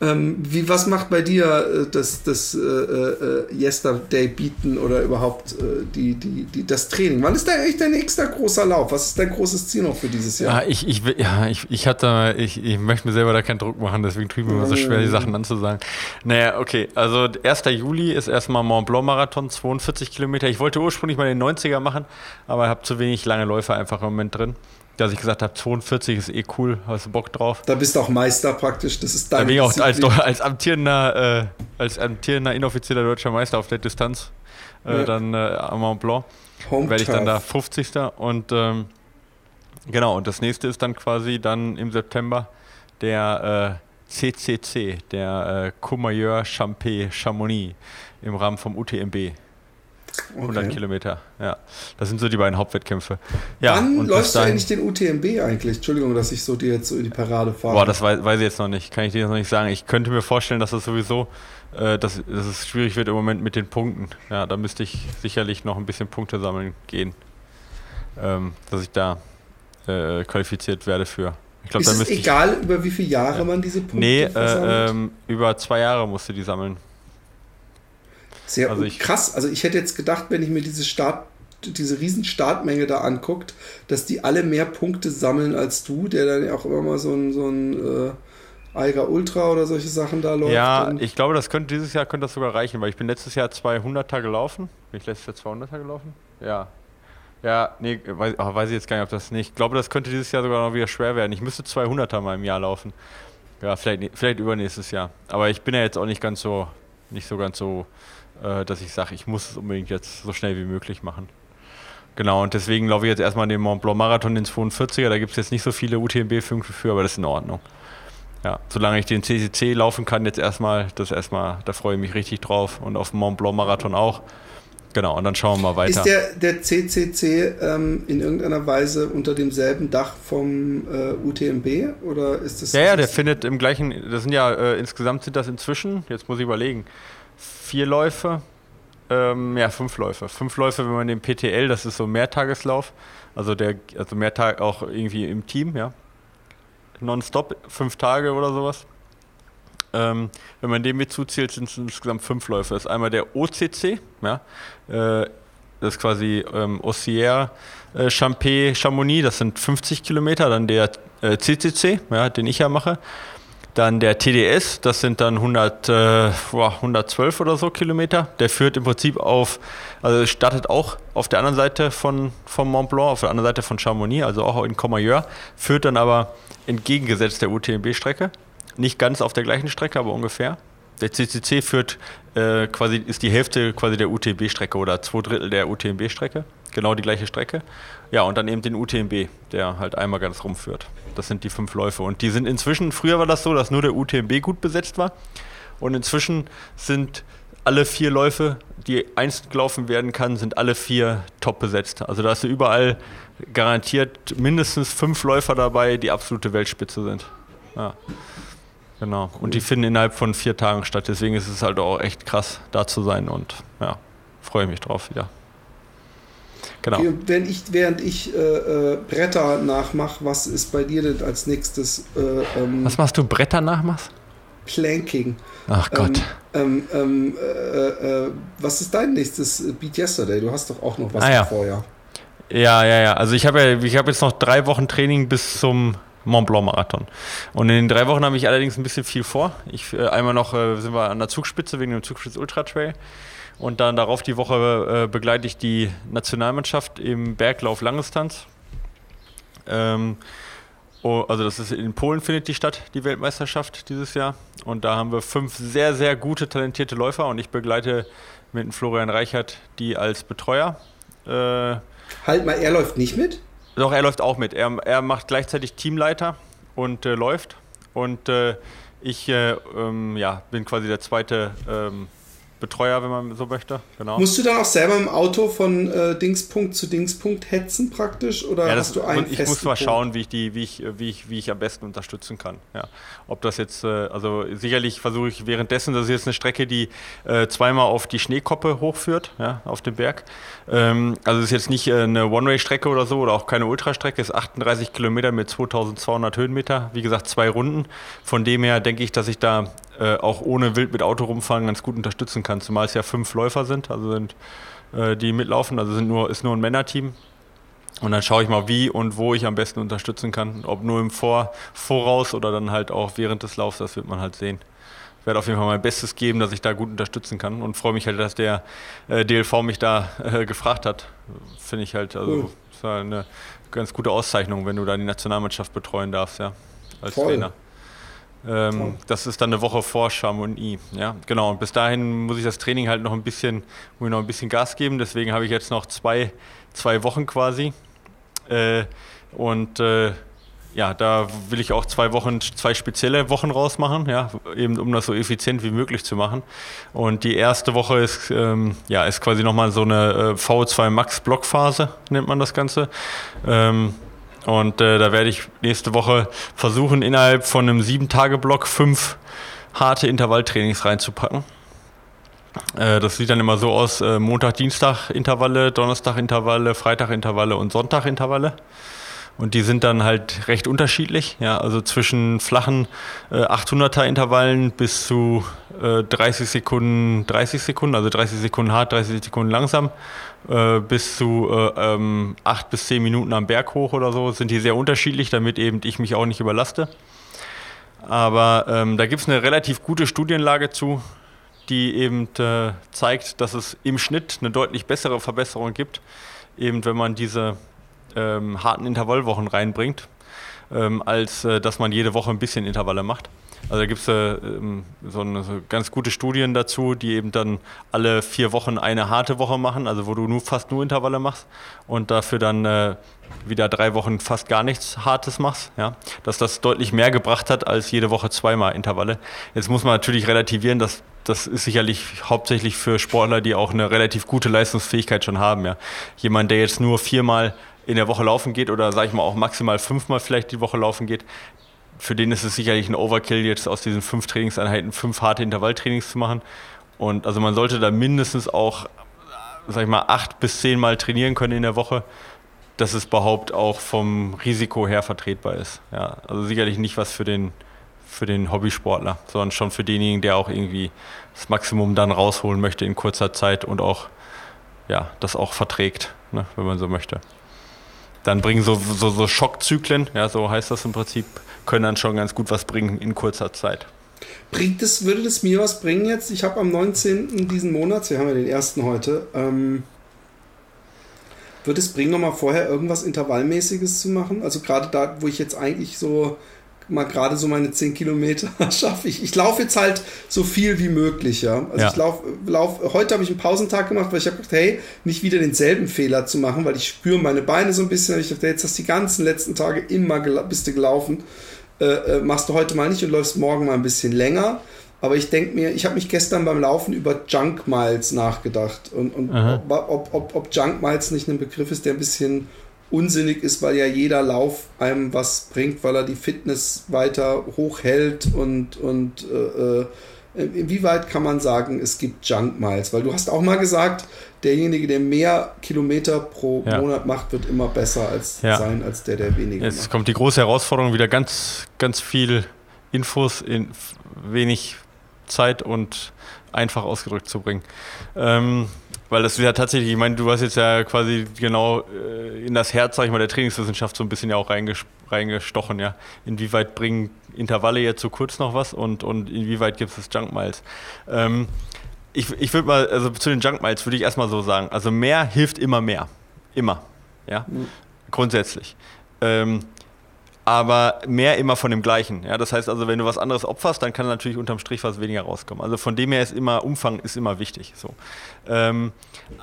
Ähm, wie, was macht bei dir äh, das, das äh, äh, Yesterday bieten oder überhaupt äh, die, die, die, das Training? Wann ist da eigentlich dein nächster großer Lauf? Was ist dein großes Ziel noch für dieses Jahr? Ja, ich, ich, ja, ich, ich hatte, ich, ich möchte mir selber da keinen Druck machen, deswegen tue ich mir immer so schwer, die. Sachen anzusagen. Naja, okay, also 1. Juli ist erstmal Mont Blanc Marathon, 42 Kilometer. Ich wollte ursprünglich mal den 90er machen, aber habe zu wenig lange Läufe einfach im Moment drin dass ich gesagt habe, 42 ist eh cool, hast du Bock drauf. Da bist du auch Meister praktisch, das ist dein Da bin ich auch als, als, amtierender, äh, als amtierender inoffizieller deutscher Meister auf der Distanz, äh, ja. dann äh, am Mont Blanc, werde ich dann da 50. Und ähm, genau, und das nächste ist dann quasi dann im September der CCC, äh, der äh, Courmayeur Champé Chamonix im Rahmen vom UTMB. 100 okay. Kilometer, ja. Das sind so die beiden Hauptwettkämpfe. Ja, Wann läufst du eigentlich den UTMB eigentlich? Entschuldigung, dass ich so dir jetzt so in die Parade fahre. Boah, das weiß, weiß ich jetzt noch nicht. Kann ich dir jetzt noch nicht sagen. Ich könnte mir vorstellen, dass das sowieso, äh, dass, dass es schwierig wird im Moment mit den Punkten. Ja, da müsste ich sicherlich noch ein bisschen Punkte sammeln gehen. Ähm, dass ich da äh, qualifiziert werde für. Ich glaub, ist es egal, ich, über wie viele Jahre ja. man diese Punkte Nee, äh, ähm, über zwei Jahre musst du die sammeln. Sehr also ich, krass. Also ich hätte jetzt gedacht, wenn ich mir dieses Start, diese riesen Startmenge da anguckt, dass die alle mehr Punkte sammeln als du, der dann auch immer mal so ein, so ein äh, Eiger Ultra oder solche Sachen da läuft. Ja, ich glaube, das könnte dieses Jahr könnte das sogar reichen, weil ich bin letztes Jahr 200er gelaufen. Bin ich letztes Jahr 200er gelaufen? Ja. Ja, nee, weiß, oh, weiß ich jetzt gar nicht, ob das nicht. Ich glaube, das könnte dieses Jahr sogar noch wieder schwer werden. Ich müsste 200er mal im Jahr laufen. Ja, vielleicht, vielleicht übernächstes Jahr. Aber ich bin ja jetzt auch nicht ganz so, nicht so ganz so, äh, dass ich sage, ich muss es unbedingt jetzt so schnell wie möglich machen. Genau, und deswegen laufe ich jetzt erstmal den Mont Blanc Marathon, den 42er. Da gibt es jetzt nicht so viele UTMB-5 für, aber das ist in Ordnung. Ja, solange ich den CCC laufen kann, jetzt erstmal, das erstmal, da freue ich mich richtig drauf und auf dem Mont Blanc Marathon auch. Genau, und dann schauen wir mal weiter. Ist der, der CCC ähm, in irgendeiner Weise unter demselben Dach vom äh, UTMB oder ist das? Ja, ja, der findet im gleichen, das sind ja, äh, insgesamt sind das inzwischen, jetzt muss ich überlegen, vier Läufe, ähm, ja, fünf Läufe. Fünf Läufe, wenn man den PTL, das ist so ein Mehrtageslauf, also der, also Mehrtag auch irgendwie im Team, ja. Nonstop, fünf Tage oder sowas. Ähm, wenn man den mit zuzählt, sind es insgesamt fünf Läufe. Das ist einmal der OCC, ja, äh, das ist quasi ähm, Ossier, äh, Champé, Chamonix, das sind 50 Kilometer. Dann der äh, CCC, ja, den ich ja mache. Dann der TDS, das sind dann 100, äh, 112 oder so Kilometer. Der führt im Prinzip auf, also startet auch auf der anderen Seite von, von Mont Blanc, auf der anderen Seite von Chamonix, also auch in Comayeur, führt dann aber entgegengesetzt der UTMB-Strecke. Nicht ganz auf der gleichen Strecke, aber ungefähr. Der CCC führt äh, quasi, ist die Hälfte quasi der UTMB-Strecke oder zwei Drittel der UTMB-Strecke. Genau die gleiche Strecke. Ja, und dann eben den UTMB, der halt einmal ganz rumführt. Das sind die fünf Läufe. Und die sind inzwischen, früher war das so, dass nur der UTMB gut besetzt war. Und inzwischen sind alle vier Läufe, die einzeln gelaufen werden kann, sind alle vier top besetzt. Also da hast du überall garantiert mindestens fünf Läufer dabei, die absolute Weltspitze sind. Ja. Genau. Und die finden innerhalb von vier Tagen statt. Deswegen ist es halt auch echt krass, da zu sein und ja, freue mich drauf wieder. Genau. Wenn ich, während ich äh, äh, Bretter nachmache, was ist bei dir denn als nächstes? Äh, ähm, was machst du, Bretter nachmachst? Planking. Ach Gott. Ähm, ähm, ähm äh, äh, was ist dein nächstes Beat Yesterday? Du hast doch auch noch was ah, ja. vorher. Ja, ja, ja. Also ich habe ja, ich habe jetzt noch drei Wochen Training bis zum Mont Blanc Marathon. Und in den drei Wochen habe ich allerdings ein bisschen viel vor. Ich, äh, einmal noch äh, sind wir an der Zugspitze wegen dem Zugspitz Ultra Trail. Und dann darauf die Woche äh, begleite ich die Nationalmannschaft im Berglauf Langdistanz. Ähm, oh, also das ist in Polen findet die statt, die Weltmeisterschaft dieses Jahr. Und da haben wir fünf sehr, sehr gute, talentierte Läufer und ich begleite mit Florian Reichert die als Betreuer. Äh, halt mal, er läuft nicht mit? Doch, er läuft auch mit. Er, er macht gleichzeitig Teamleiter und äh, läuft. Und äh, ich äh, ähm, ja, bin quasi der zweite ähm, Betreuer, wenn man so möchte. Genau. Musst du dann auch selber im Auto von äh, Dingspunkt zu Dingspunkt hetzen praktisch oder ja, hast du einen Ich muss mal schauen, wie ich die, wie ich, wie ich, wie ich am besten unterstützen kann. Ja. Ob das jetzt, äh, also sicherlich versuche ich währenddessen, das ist jetzt eine Strecke, die äh, zweimal auf die Schneekoppe hochführt, ja, auf den Berg. Ähm, also es ist jetzt nicht äh, eine One-Way-Strecke oder so oder auch keine Ultrastrecke, es ist 38 Kilometer mit 2200 Höhenmeter, wie gesagt zwei Runden. Von dem her denke ich, dass ich da äh, auch ohne wild mit Auto rumfahren ganz gut unterstützen kann. Zumal es ja fünf Läufer sind, also sind äh, die mitlaufen, also sind nur, ist nur ein Männerteam. Und dann schaue ich mal, wie und wo ich am besten unterstützen kann. Ob nur im Vor Voraus oder dann halt auch während des Laufs, das wird man halt sehen. Ich werde auf jeden Fall mein Bestes geben, dass ich da gut unterstützen kann und freue mich halt, dass der äh, DLV mich da äh, gefragt hat. Finde ich halt, also cool. eine ganz gute Auszeichnung, wenn du da die Nationalmannschaft betreuen darfst, ja, als Voll. Trainer. Ähm, das ist dann eine Woche vor Chamonix. Ja, genau. Und bis dahin muss ich das Training halt noch ein bisschen, muss ich noch ein bisschen Gas geben. Deswegen habe ich jetzt noch zwei, zwei Wochen quasi. Äh, und äh, ja, da will ich auch zwei Wochen, zwei spezielle Wochen rausmachen, ja, eben um das so effizient wie möglich zu machen. Und die erste Woche ist, ähm, ja, ist quasi nochmal so eine äh, V2 Max Blockphase, nennt man das Ganze. Ähm, und äh, da werde ich nächste Woche versuchen, innerhalb von einem sieben-Tage-Block fünf harte Intervalltrainings reinzupacken. Äh, das sieht dann immer so aus: äh, Montag, Dienstag Intervalle, Donnerstag Intervalle, Freitag Intervalle und Sonntag Intervalle. Und die sind dann halt recht unterschiedlich. Ja, also zwischen flachen äh, 800er Intervallen bis zu äh, 30 Sekunden, 30 Sekunden, also 30 Sekunden hart, 30 Sekunden langsam, äh, bis zu äh, ähm, 8 bis 10 Minuten am Berg hoch oder so, sind die sehr unterschiedlich, damit eben ich mich auch nicht überlaste. Aber ähm, da gibt es eine relativ gute Studienlage zu, die eben äh, zeigt, dass es im Schnitt eine deutlich bessere Verbesserung gibt, eben wenn man diese ähm, harten Intervallwochen reinbringt, ähm, als äh, dass man jede Woche ein bisschen Intervalle macht. Also da gibt es äh, ähm, so, so ganz gute Studien dazu, die eben dann alle vier Wochen eine harte Woche machen, also wo du nur fast nur Intervalle machst und dafür dann äh, wieder drei Wochen fast gar nichts Hartes machst. Ja? Dass das deutlich mehr gebracht hat als jede Woche zweimal Intervalle. Jetzt muss man natürlich relativieren, dass das ist sicherlich hauptsächlich für Sportler, die auch eine relativ gute Leistungsfähigkeit schon haben. Ja. Jemand, der jetzt nur viermal in der Woche laufen geht oder sage ich mal auch maximal fünfmal vielleicht die Woche laufen geht, für den ist es sicherlich ein Overkill, jetzt aus diesen fünf Trainingseinheiten fünf harte Intervalltrainings zu machen. Und also man sollte da mindestens auch, sag ich mal, acht bis zehn Mal trainieren können in der Woche, dass es überhaupt auch vom Risiko her vertretbar ist. Ja, also sicherlich nicht was für den, für den Hobbysportler, sondern schon für denjenigen, der auch irgendwie das Maximum dann rausholen möchte in kurzer Zeit und auch ja, das auch verträgt, ne, wenn man so möchte dann bringen so, so, so Schockzyklen, ja, so heißt das im Prinzip, können dann schon ganz gut was bringen in kurzer Zeit. Bringt es, würde das mir was bringen jetzt? Ich habe am 19. diesen Monats, wir haben ja den ersten heute, ähm, würde es bringen, nochmal vorher irgendwas Intervallmäßiges zu machen? Also gerade da, wo ich jetzt eigentlich so mal gerade so meine 10 Kilometer schaffe. Ich, ich laufe jetzt halt so viel wie möglich, ja. Also ja. ich laufe, lauf, heute habe ich einen Pausentag gemacht, weil ich habe gedacht, hey, nicht wieder denselben Fehler zu machen, weil ich spüre meine Beine so ein bisschen. Ich dachte, jetzt hast du die ganzen letzten Tage immer bist du gelaufen. Äh, äh, machst du heute mal nicht und läufst morgen mal ein bisschen länger. Aber ich denke mir, ich habe mich gestern beim Laufen über Junk Miles nachgedacht und, und ob, ob, ob, ob Junk Miles nicht ein Begriff ist, der ein bisschen unsinnig ist, weil ja jeder Lauf einem was bringt, weil er die Fitness weiter hochhält und, und äh, äh, inwieweit kann man sagen, es gibt Junk Miles? Weil du hast auch mal gesagt, derjenige, der mehr Kilometer pro ja. Monat macht, wird immer besser als ja. sein als der, der weniger Jetzt macht. kommt die große Herausforderung, wieder ganz, ganz viel Infos in wenig Zeit und einfach ausgedrückt zu bringen. Ähm, weil das ja tatsächlich, ich meine, du hast jetzt ja quasi genau äh, in das Herz, sag ich mal, der Trainingswissenschaft so ein bisschen ja auch reingestochen, ja. Inwieweit bringen Intervalle jetzt so kurz noch was und, und inwieweit gibt es Junk Miles? Ähm, ich ich würde mal, also zu den Junk Miles würde ich erstmal so sagen, also mehr hilft immer mehr. Immer. Ja. Mhm. Grundsätzlich. Ähm, aber mehr immer von dem Gleichen. Ja, das heißt also, wenn du was anderes opferst, dann kann natürlich unterm Strich was weniger rauskommen. Also von dem her ist immer, Umfang ist immer wichtig. So. Ähm,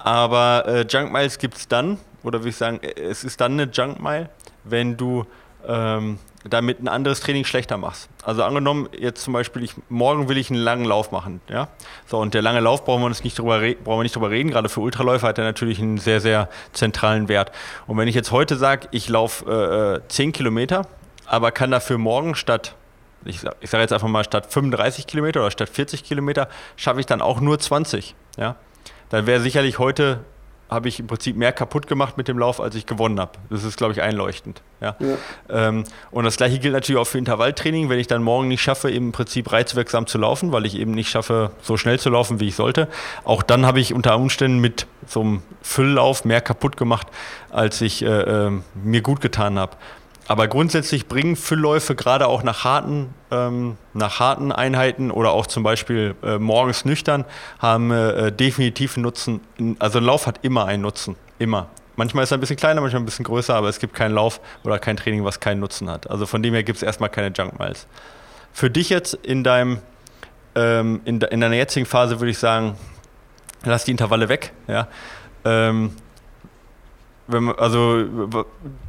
aber äh, Junk Miles gibt es dann, oder würde ich sagen, äh, es ist dann eine Junk Mile, wenn du ähm, damit ein anderes Training schlechter machst. Also angenommen, jetzt zum Beispiel, ich, morgen will ich einen langen Lauf machen. Ja? So, und der lange Lauf brauchen wir uns nicht drüber, brauchen wir nicht drüber reden. Gerade für Ultraläufer hat er natürlich einen sehr, sehr zentralen Wert. Und wenn ich jetzt heute sage, ich laufe äh, 10 äh, Kilometer, aber kann dafür morgen statt ich sage sag jetzt einfach mal, statt 35 Kilometer oder statt 40 Kilometer schaffe ich dann auch nur 20. Ja? Dann wäre sicherlich heute habe ich im Prinzip mehr kaputt gemacht mit dem Lauf, als ich gewonnen habe. Das ist, glaube ich, einleuchtend. Ja? ja. Ähm, und das gleiche gilt natürlich auch für Intervalltraining. Wenn ich dann morgen nicht schaffe, im Prinzip reizwirksam zu laufen, weil ich eben nicht schaffe, so schnell zu laufen, wie ich sollte, auch dann habe ich unter Umständen mit so einem Fülllauf mehr kaputt gemacht, als ich äh, äh, mir gut getan habe. Aber grundsätzlich bringen Füllläufe gerade auch nach harten, ähm, nach harten Einheiten oder auch zum Beispiel äh, morgens nüchtern, haben äh, definitiv einen Nutzen. Also ein Lauf hat immer einen Nutzen. Immer. Manchmal ist er ein bisschen kleiner, manchmal ein bisschen größer, aber es gibt keinen Lauf oder kein Training, was keinen Nutzen hat. Also von dem her gibt es erstmal keine Junk Miles. Für dich jetzt in deinem ähm, in, de, in, deiner jetzigen Phase würde ich sagen, lass die Intervalle weg. Ja. Ähm, man, also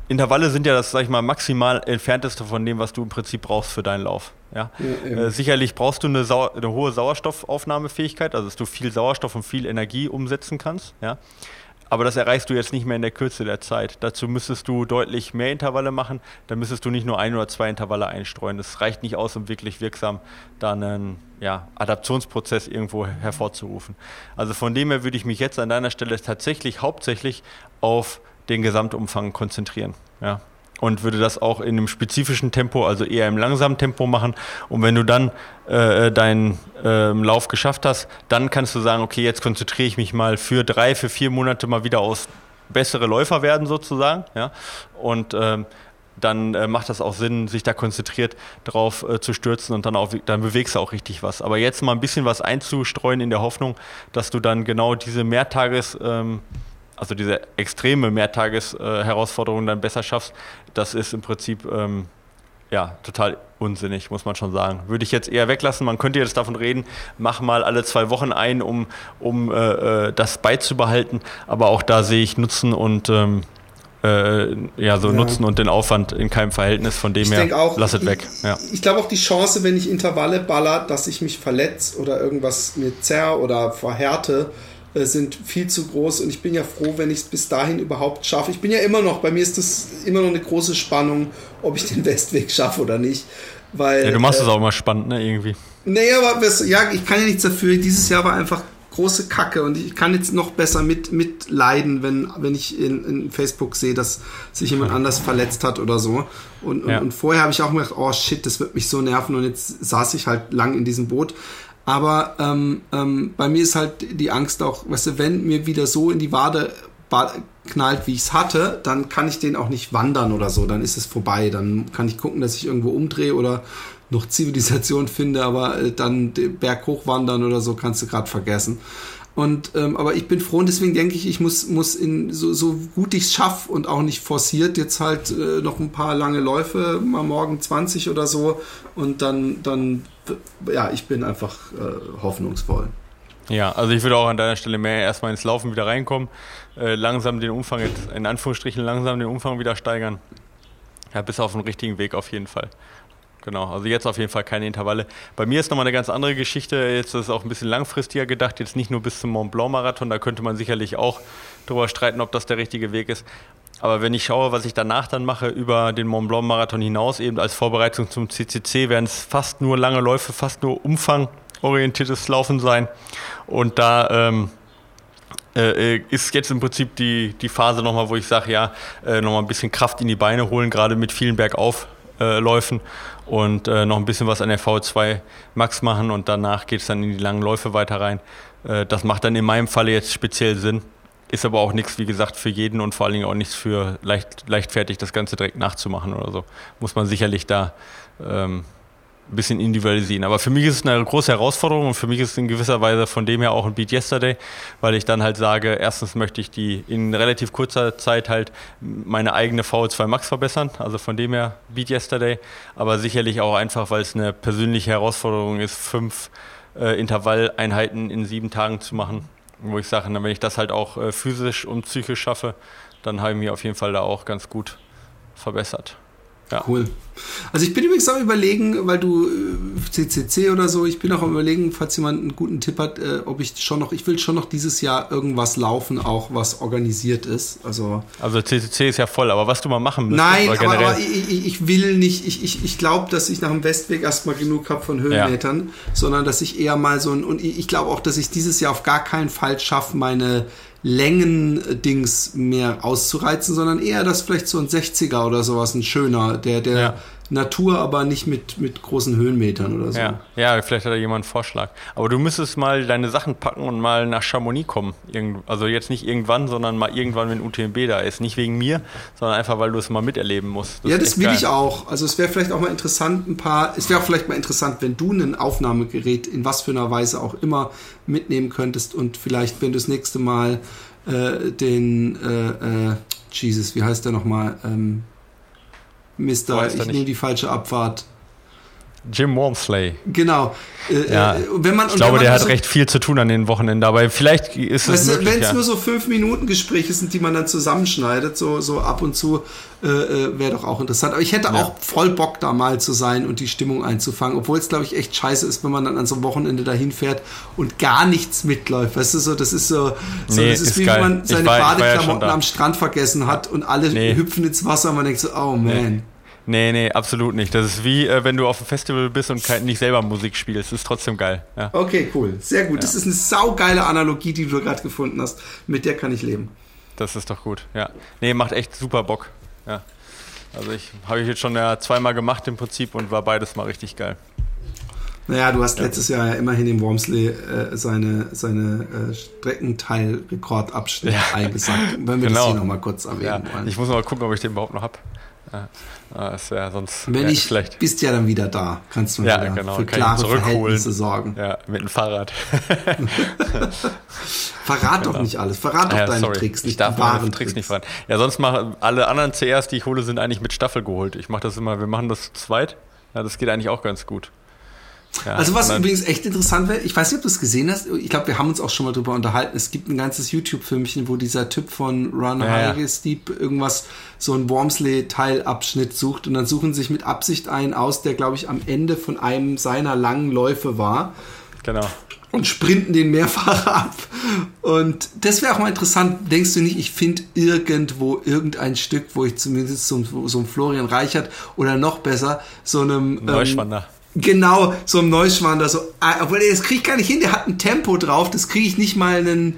Intervalle sind ja das, sag ich mal, maximal entfernteste von dem, was du im Prinzip brauchst für deinen Lauf. Ja? ja äh, sicherlich brauchst du eine, Sau eine, hohe Sauerstoffaufnahmefähigkeit, also dass du viel Sauerstoff und viel Energie umsetzen kannst. Ja? Aber das erreichst du jetzt nicht mehr in der Kürze der Zeit. Dazu müsstest du deutlich mehr Intervalle machen. Da müsstest du nicht nur ein oder zwei Intervalle einstreuen. Das reicht nicht aus, um wirklich wirksam dann einen ja, Adaptionsprozess irgendwo hervorzurufen. Also von dem her würde ich mich jetzt an deiner Stelle tatsächlich hauptsächlich auf den Gesamtumfang konzentrieren. Ja. Und würde das auch in einem spezifischen Tempo, also eher im langsamen Tempo machen. Und wenn du dann äh, deinen äh, Lauf geschafft hast, dann kannst du sagen, okay, jetzt konzentriere ich mich mal für drei, für vier Monate mal wieder aus bessere Läufer werden sozusagen. Ja? Und ähm, dann äh, macht das auch Sinn, sich da konzentriert drauf äh, zu stürzen und dann, auch, dann bewegst du auch richtig was. Aber jetzt mal ein bisschen was einzustreuen in der Hoffnung, dass du dann genau diese Mehrtages- ähm, also diese extreme Mehrtages-Herausforderung dann besser schaffst, das ist im Prinzip ähm, ja, total unsinnig, muss man schon sagen. Würde ich jetzt eher weglassen. Man könnte jetzt davon reden, mach mal alle zwei Wochen ein, um, um äh, äh das beizubehalten. Aber auch da sehe ich Nutzen und ähm, äh, ja, so ja. Nutzen und den Aufwand in keinem Verhältnis. Von dem ich her, auch, lass es weg. Ja. Ich, ich glaube auch die Chance, wenn ich Intervalle baller, dass ich mich verletze oder irgendwas mir zerr oder verhärte, äh, sind viel zu groß und ich bin ja froh, wenn ich es bis dahin überhaupt schaffe. Ich bin ja immer noch, bei mir ist das immer noch eine große Spannung, ob ich den Westweg schaffe oder nicht. Weil, ja, du machst es äh, auch immer spannend, ne, irgendwie. Naja, aber ja, ich kann ja nichts dafür. Dieses Jahr war einfach große Kacke und ich kann jetzt noch besser mit, mitleiden, wenn, wenn ich in, in Facebook sehe, dass sich jemand anders verletzt hat oder so. Und, ja. und, und vorher habe ich auch gedacht, oh shit, das wird mich so nerven und jetzt saß ich halt lang in diesem Boot. Aber ähm, ähm, bei mir ist halt die Angst auch, weißt du, wenn mir wieder so in die Wade knallt, wie ich es hatte, dann kann ich den auch nicht wandern oder so. Dann ist es vorbei. Dann kann ich gucken, dass ich irgendwo umdrehe oder noch Zivilisation finde, aber äh, dann Berg hochwandern oder so kannst du gerade vergessen. Und ähm, aber ich bin froh und deswegen denke ich, ich muss muss in so, so gut ich es schaffe und auch nicht forciert jetzt halt äh, noch ein paar lange Läufe, mal morgen 20 oder so und dann dann ja, ich bin einfach äh, hoffnungsvoll. Ja, also ich würde auch an deiner Stelle mehr erstmal ins Laufen wieder reinkommen, äh, langsam den Umfang, jetzt in Anführungsstrichen langsam den Umfang wieder steigern. Ja, bis auf den richtigen Weg auf jeden Fall. Genau, also jetzt auf jeden Fall keine Intervalle. Bei mir ist nochmal eine ganz andere Geschichte. Jetzt ist es auch ein bisschen langfristiger gedacht. Jetzt nicht nur bis zum Mont Blanc Marathon. Da könnte man sicherlich auch darüber streiten, ob das der richtige Weg ist. Aber wenn ich schaue, was ich danach dann mache über den Mont Blanc Marathon hinaus, eben als Vorbereitung zum CCC, werden es fast nur lange Läufe, fast nur umfangorientiertes Laufen sein. Und da ähm, äh, ist jetzt im Prinzip die, die Phase nochmal, wo ich sage, ja, äh, nochmal ein bisschen Kraft in die Beine holen, gerade mit vielen Bergaufläufen äh, und äh, noch ein bisschen was an der V2 Max machen und danach geht es dann in die langen Läufe weiter rein. Äh, das macht dann in meinem Falle jetzt speziell Sinn. Ist aber auch nichts, wie gesagt, für jeden und vor allen Dingen auch nichts für leicht, leichtfertig, das Ganze direkt nachzumachen oder so. Muss man sicherlich da ähm, ein bisschen individualisieren. Aber für mich ist es eine große Herausforderung und für mich ist es in gewisser Weise von dem her auch ein Beat Yesterday, weil ich dann halt sage, erstens möchte ich die in relativ kurzer Zeit halt meine eigene VO2 Max verbessern, also von dem her Beat Yesterday, aber sicherlich auch einfach, weil es eine persönliche Herausforderung ist, fünf äh, Intervalleinheiten in sieben Tagen zu machen wo ich sage, wenn ich das halt auch äh, physisch und psychisch schaffe, dann habe ich mich auf jeden Fall da auch ganz gut verbessert. Ja. Cool. Also ich bin übrigens am überlegen, weil du CCC äh, oder so, ich bin auch am überlegen, falls jemand einen guten Tipp hat, äh, ob ich schon noch, ich will schon noch dieses Jahr irgendwas laufen, auch was organisiert ist. Also, also CCC ist ja voll, aber was du mal machen müsstest. Nein, aber, aber ich, ich, will nicht, ich, ich, ich glaube, dass ich nach dem Westweg erstmal genug habe von Höhenmetern, ja. sondern dass ich eher mal so ein, und ich glaube auch, dass ich dieses Jahr auf gar keinen Fall schaffe, meine Längen-Dings mehr auszureizen, sondern eher, dass vielleicht so ein 60er oder sowas ein schöner, der, der ja. Natur, aber nicht mit, mit großen Höhenmetern oder so. Ja. ja, vielleicht hat da jemand einen Vorschlag. Aber du müsstest mal deine Sachen packen und mal nach Chamonix kommen. Irgend, also jetzt nicht irgendwann, sondern mal irgendwann, wenn UTMB da ist. Nicht wegen mir, sondern einfach, weil du es mal miterleben musst. Das ja, das will geil. ich auch. Also es wäre vielleicht auch mal interessant, ein paar, es wäre auch vielleicht mal interessant, wenn du ein Aufnahmegerät in was für einer Weise auch immer mitnehmen könntest und vielleicht, wenn du das nächste Mal äh, den, äh, äh, Jesus, wie heißt der nochmal? Ähm, Mister, ich nehme die falsche Abfahrt. Jim Wormsley. Genau. Äh, ja. Äh, wenn man, ich glaube, der hat so, recht viel zu tun an den Wochenenden, aber vielleicht ist es. Wenn es ja. nur so fünf Minuten Gespräche sind, die man dann zusammenschneidet, so, so ab und zu, äh, äh, wäre doch auch interessant. Aber ich hätte ja. auch voll Bock, da mal zu sein und die Stimmung einzufangen, obwohl es, glaube ich, echt scheiße ist, wenn man dann an so einem Wochenende dahin fährt und gar nichts mitläuft. Weißt du, so, das ist so, so nee, das ist, ist wie geil. wenn man seine war, Badeklamotten ja am Strand vergessen hat und alle nee. hüpfen ins Wasser und man denkt so, oh man. Nee. Nee, nee, absolut nicht. Das ist wie, äh, wenn du auf einem Festival bist und nicht selber Musik spielst. Das ist trotzdem geil. Ja. Okay, cool. Sehr gut. Ja. Das ist eine saugeile Analogie, die du gerade gefunden hast. Mit der kann ich leben. Das ist doch gut, ja. Nee, macht echt super Bock. Ja. Also ich habe ich jetzt schon ja zweimal gemacht im Prinzip und war beides mal richtig geil. Naja, du hast letztes Jahr ja immerhin im Wormsley äh, seine, seine äh, Streckenteilrekordabschnitt ja. eingesagt. Wenn wir genau. das hier nochmal kurz erwähnen ja. wollen. Ich muss mal gucken, ob ich den überhaupt noch habe. Ja. Sonst. Wenn nicht, schlecht. bist ja dann wieder da. Kannst du ja, wieder genau. für klare Verhältnisse sorgen. Ja, mit dem Fahrrad. Verrat genau. doch nicht alles. Verrat doch ja, deine sorry. Tricks, nicht ich darf wahren Tricks, Tricks nicht verraten. Ja, sonst machen alle anderen CRs, die ich hole, sind eigentlich mit Staffel geholt. Ich mache das immer, wir machen das zu zweit. Ja, das geht eigentlich auch ganz gut. Ja, also was übrigens echt interessant wäre, ich weiß nicht, ob du es gesehen hast, ich glaube, wir haben uns auch schon mal drüber unterhalten. Es gibt ein ganzes YouTube-Filmchen, wo dieser Typ von Run ja, High ja. Steep irgendwas, so ein Wormsley-Teilabschnitt sucht und dann suchen sich mit Absicht einen aus, der, glaube ich, am Ende von einem seiner langen Läufe war. Genau. Und sprinten den mehrfach ab. Und das wäre auch mal interessant. Denkst du nicht, ich finde irgendwo irgendein Stück, wo ich zumindest so, so einem Florian Reichert oder noch besser so einem. Neuschwander. Ähm, Genau, so ein Neuschwander, so, ah, obwohl das kriege ich gar nicht hin, der hat ein Tempo drauf, das kriege ich nicht mal einen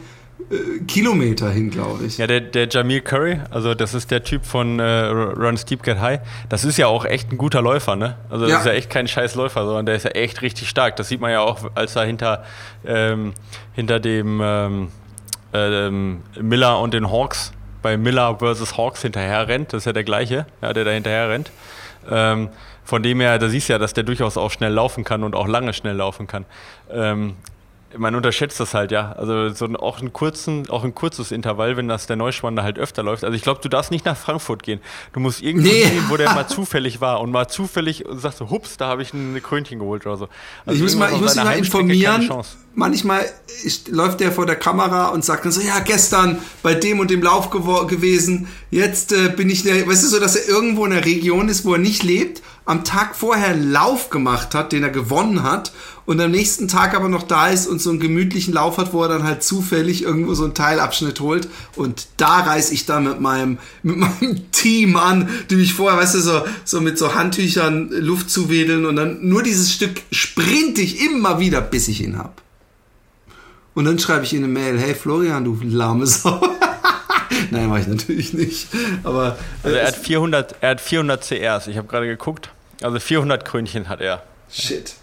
äh, Kilometer hin, glaube ich. Ja, der, der Jamil Curry, also das ist der Typ von äh, Run Steep Get High, das ist ja auch echt ein guter Läufer, ne? Also das ja. ist ja echt kein scheiß Läufer, sondern der ist ja echt richtig stark. Das sieht man ja auch, als er hinter, ähm, hinter dem ähm, ähm, Miller und den Hawks bei Miller versus Hawks hinterher rennt. Das ist ja der gleiche, ja, der da hinterher rennt. Ähm, von dem her, da siehst du ja, dass der durchaus auch schnell laufen kann und auch lange schnell laufen kann. Ähm, man unterschätzt das halt, ja. Also so ein, auch, einen kurzen, auch ein kurzes Intervall, wenn das der Neuschwander halt öfter läuft. Also ich glaube, du darfst nicht nach Frankfurt gehen. Du musst irgendwo nee. gehen, wo der mal zufällig war und mal zufällig sagst du, hups, da habe ich ein Krönchen geholt oder so. Also ich muss mal, ich muss mich mal informieren. Manchmal ist, läuft der vor der Kamera und sagt dann so, ja, gestern bei dem und dem Lauf gewesen, jetzt äh, bin ich, der, weißt du, so, dass er irgendwo in der Region ist, wo er nicht lebt, am Tag vorher Lauf gemacht hat, den er gewonnen hat und am nächsten Tag aber noch da ist und so einen gemütlichen Lauf hat, wo er dann halt zufällig irgendwo so einen Teilabschnitt holt. Und da reiß ich dann mit meinem, mit meinem Team an, die mich vorher, weißt du, so, so mit so Handtüchern Luft zuwedeln und dann nur dieses Stück sprint ich immer wieder, bis ich ihn hab. Und dann schreibe ich ihm eine Mail, hey Florian, du lahme Sau. Nein, mache ich natürlich nicht. Aber äh, also er hat 400, er hat 400 CRs. Ich habe gerade geguckt. Also 400 Krönchen hat er. Shit.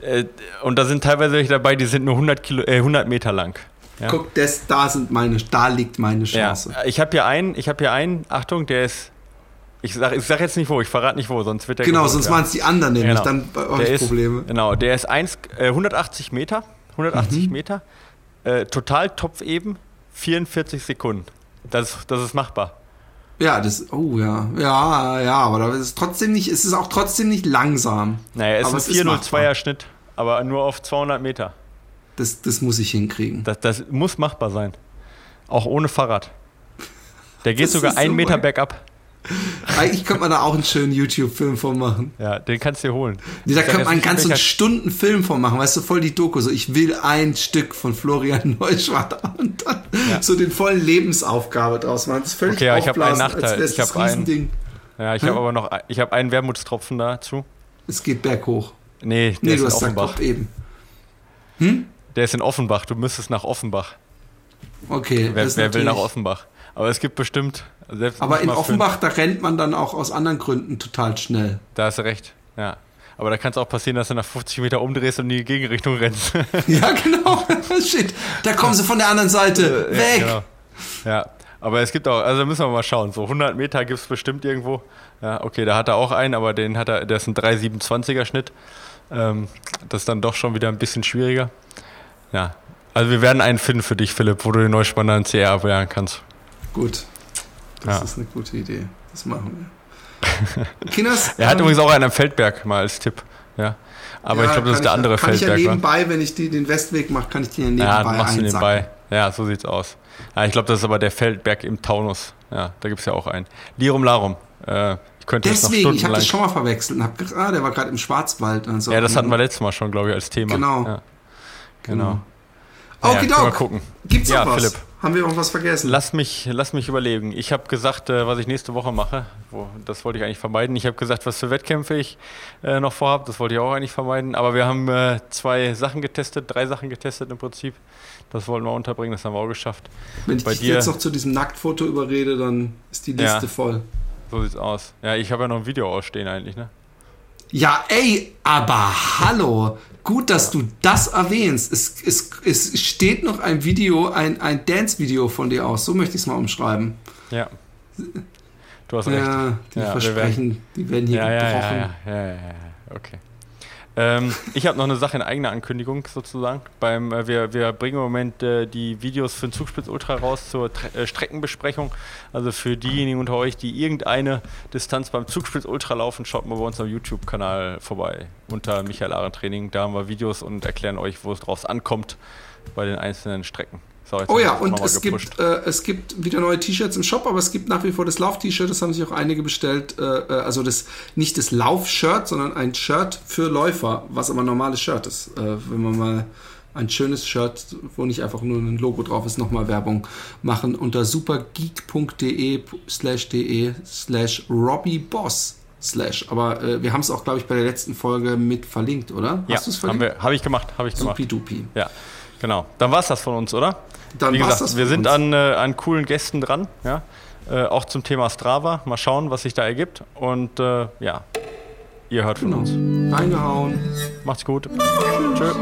Äh, und da sind teilweise welche dabei, die sind nur 100, Kilo, äh, 100 Meter lang. Ja. Guck, das, da, sind meine, da liegt meine Chance. Ja. Ich habe hier einen, ich habe hier einen, Achtung, der ist, ich sage ich sag jetzt nicht wo, ich verrate nicht wo, sonst wird der Genau, sonst waren es die anderen nämlich, genau. dann habe ich Probleme. Genau, der ist 1, äh, 180 Meter, 180 mhm. Meter, äh, total topfeben, 44 Sekunden. Das, das ist machbar. Ja, das, oh ja, ja, ja, aber das ist trotzdem nicht, es ist auch trotzdem nicht langsam. Naja, es ist ein 402er Schnitt, aber nur auf 200 Meter. Das, das muss ich hinkriegen. Das, das muss machbar sein. Auch ohne Fahrrad. Der geht sogar einen so Meter bergab. Eigentlich könnte man da auch einen schönen YouTube-Film von machen. Ja, den kannst du dir holen. Nee, da könnte man einen ganzen Stunden Film von machen, weißt du, voll die Doku. So, ich will ein Stück von Florian Neuschwatter und dann ja. so den vollen Lebensaufgabe draus machen. Das ist völlig Okay, ich habe einen Nachteil. Ich habe einen. Ja, ich habe aber noch, ich habe einen Wermutstropfen dazu. Es geht berghoch. Nee, der nee, ist du in hast Offenbach. eben. Hm? Der ist in Offenbach. Du müsstest nach Offenbach. Okay. Wer, wer will nach Offenbach? Aber es gibt bestimmt. Aber in Offenbach, da rennt man dann auch aus anderen Gründen total schnell. Da hast du recht, ja. Aber da kann es auch passieren, dass du nach 50 Meter umdrehst und in die Gegenrichtung rennst. ja, genau. Shit. Da kommen sie von der anderen Seite. Weg. Ja, genau. ja. Aber es gibt auch, also müssen wir mal schauen. So 100 Meter gibt es bestimmt irgendwo. Ja, okay, da hat er auch einen, aber den hat er, der ist ein 3,27er Schnitt. Ähm, das ist dann doch schon wieder ein bisschen schwieriger. Ja, also wir werden einen finden für dich, Philipp, wo du den Neuspanner in CR abwehren kannst. Gut. Das ja. ist eine gute Idee. Das machen wir. Kinders, er hat ähm, übrigens auch einen am Feldberg mal als Tipp. Ja. Aber ja, ich glaube, das ist der andere kann Feldberg. Kann ich ja nebenbei, war. wenn ich die, den Westweg mache, kann ich den ja nebenbei Ja, machst du nebenbei. Ja, so sieht's aus. Ja, ich glaube, das ist aber der Feldberg im Taunus. Ja, da gibt es ja auch einen. Lirum Larum. Äh, ich könnte Deswegen, ich habe das schon mal verwechselt und habe gedacht, ah, der war gerade im Schwarzwald. Und so. Ja, das hatten wir letztes Mal schon, glaube ich, als Thema. Genau. Ja. Genau. genau. Okay, ja, gucken. Gibt's noch ja, was? Philipp. Haben wir noch was vergessen? Lass mich, lass mich überlegen. Ich habe gesagt, äh, was ich nächste Woche mache. Wo, das wollte ich eigentlich vermeiden. Ich habe gesagt, was für Wettkämpfe ich äh, noch vorhabe. Das wollte ich auch eigentlich vermeiden. Aber wir haben äh, zwei Sachen getestet, drei Sachen getestet im Prinzip. Das wollten wir unterbringen, das haben wir auch geschafft. Wenn ich Bei dich dir, jetzt noch zu diesem Nacktfoto überrede, dann ist die Liste ja. voll. So sieht's aus. Ja, ich habe ja noch ein Video ausstehen eigentlich, ne? Ja, ey, aber hallo. Gut, dass du das erwähnst. Es, es, es steht noch ein Video, ein, ein Dance-Video von dir aus. So möchte ich es mal umschreiben. Ja. Du hast recht. Ja, die Ja, Versprechen, werden- die werden hier Ja, gebrochen. ja, ja, ja, ja, ja, okay. Ähm, ich habe noch eine Sache in eigener Ankündigung sozusagen. Beim, äh, wir, wir bringen im Moment äh, die Videos für den Zugspitz Ultra raus zur äh, Streckenbesprechung. Also für diejenigen unter euch, die irgendeine Distanz beim Zugspitz Ultra laufen, schaut mal bei uns am YouTube-Kanal vorbei unter Michael Ahren Training. Da haben wir Videos und erklären euch, wo es drauf ankommt bei den einzelnen Strecken. So, jetzt Oh ja, und es gepusht. gibt, äh, es gibt wieder neue T-Shirts im Shop, aber es gibt nach wie vor das Lauf-T-Shirt, das haben sich auch einige bestellt. Äh, äh, also das nicht das Lauf-Shirt, sondern ein Shirt für Läufer, was aber ein normales Shirt ist. Äh, wenn man mal ein schönes Shirt, wo nicht einfach nur ein Logo drauf ist, nochmal Werbung machen unter supergeek.de slash de slash robbyboss slash. Aber äh, wir haben es auch, glaube ich, bei der letzten Folge mit verlinkt, oder? ja, Hast du es haben verlinkt? wir, habe ich gemacht, habe ich gemacht. Supi-dupi. Ja, genau. Dann war es das von uns, oder? Dann Wie gesagt, das wir sind uns. an, äh, an coolen Gästen dran, ja. Äh, auch zum Thema Strava. Mal schauen, was sich da ergibt. Und äh, ja, ihr hört von Genau. uns. Reingehauen. Macht's gut. Tschö.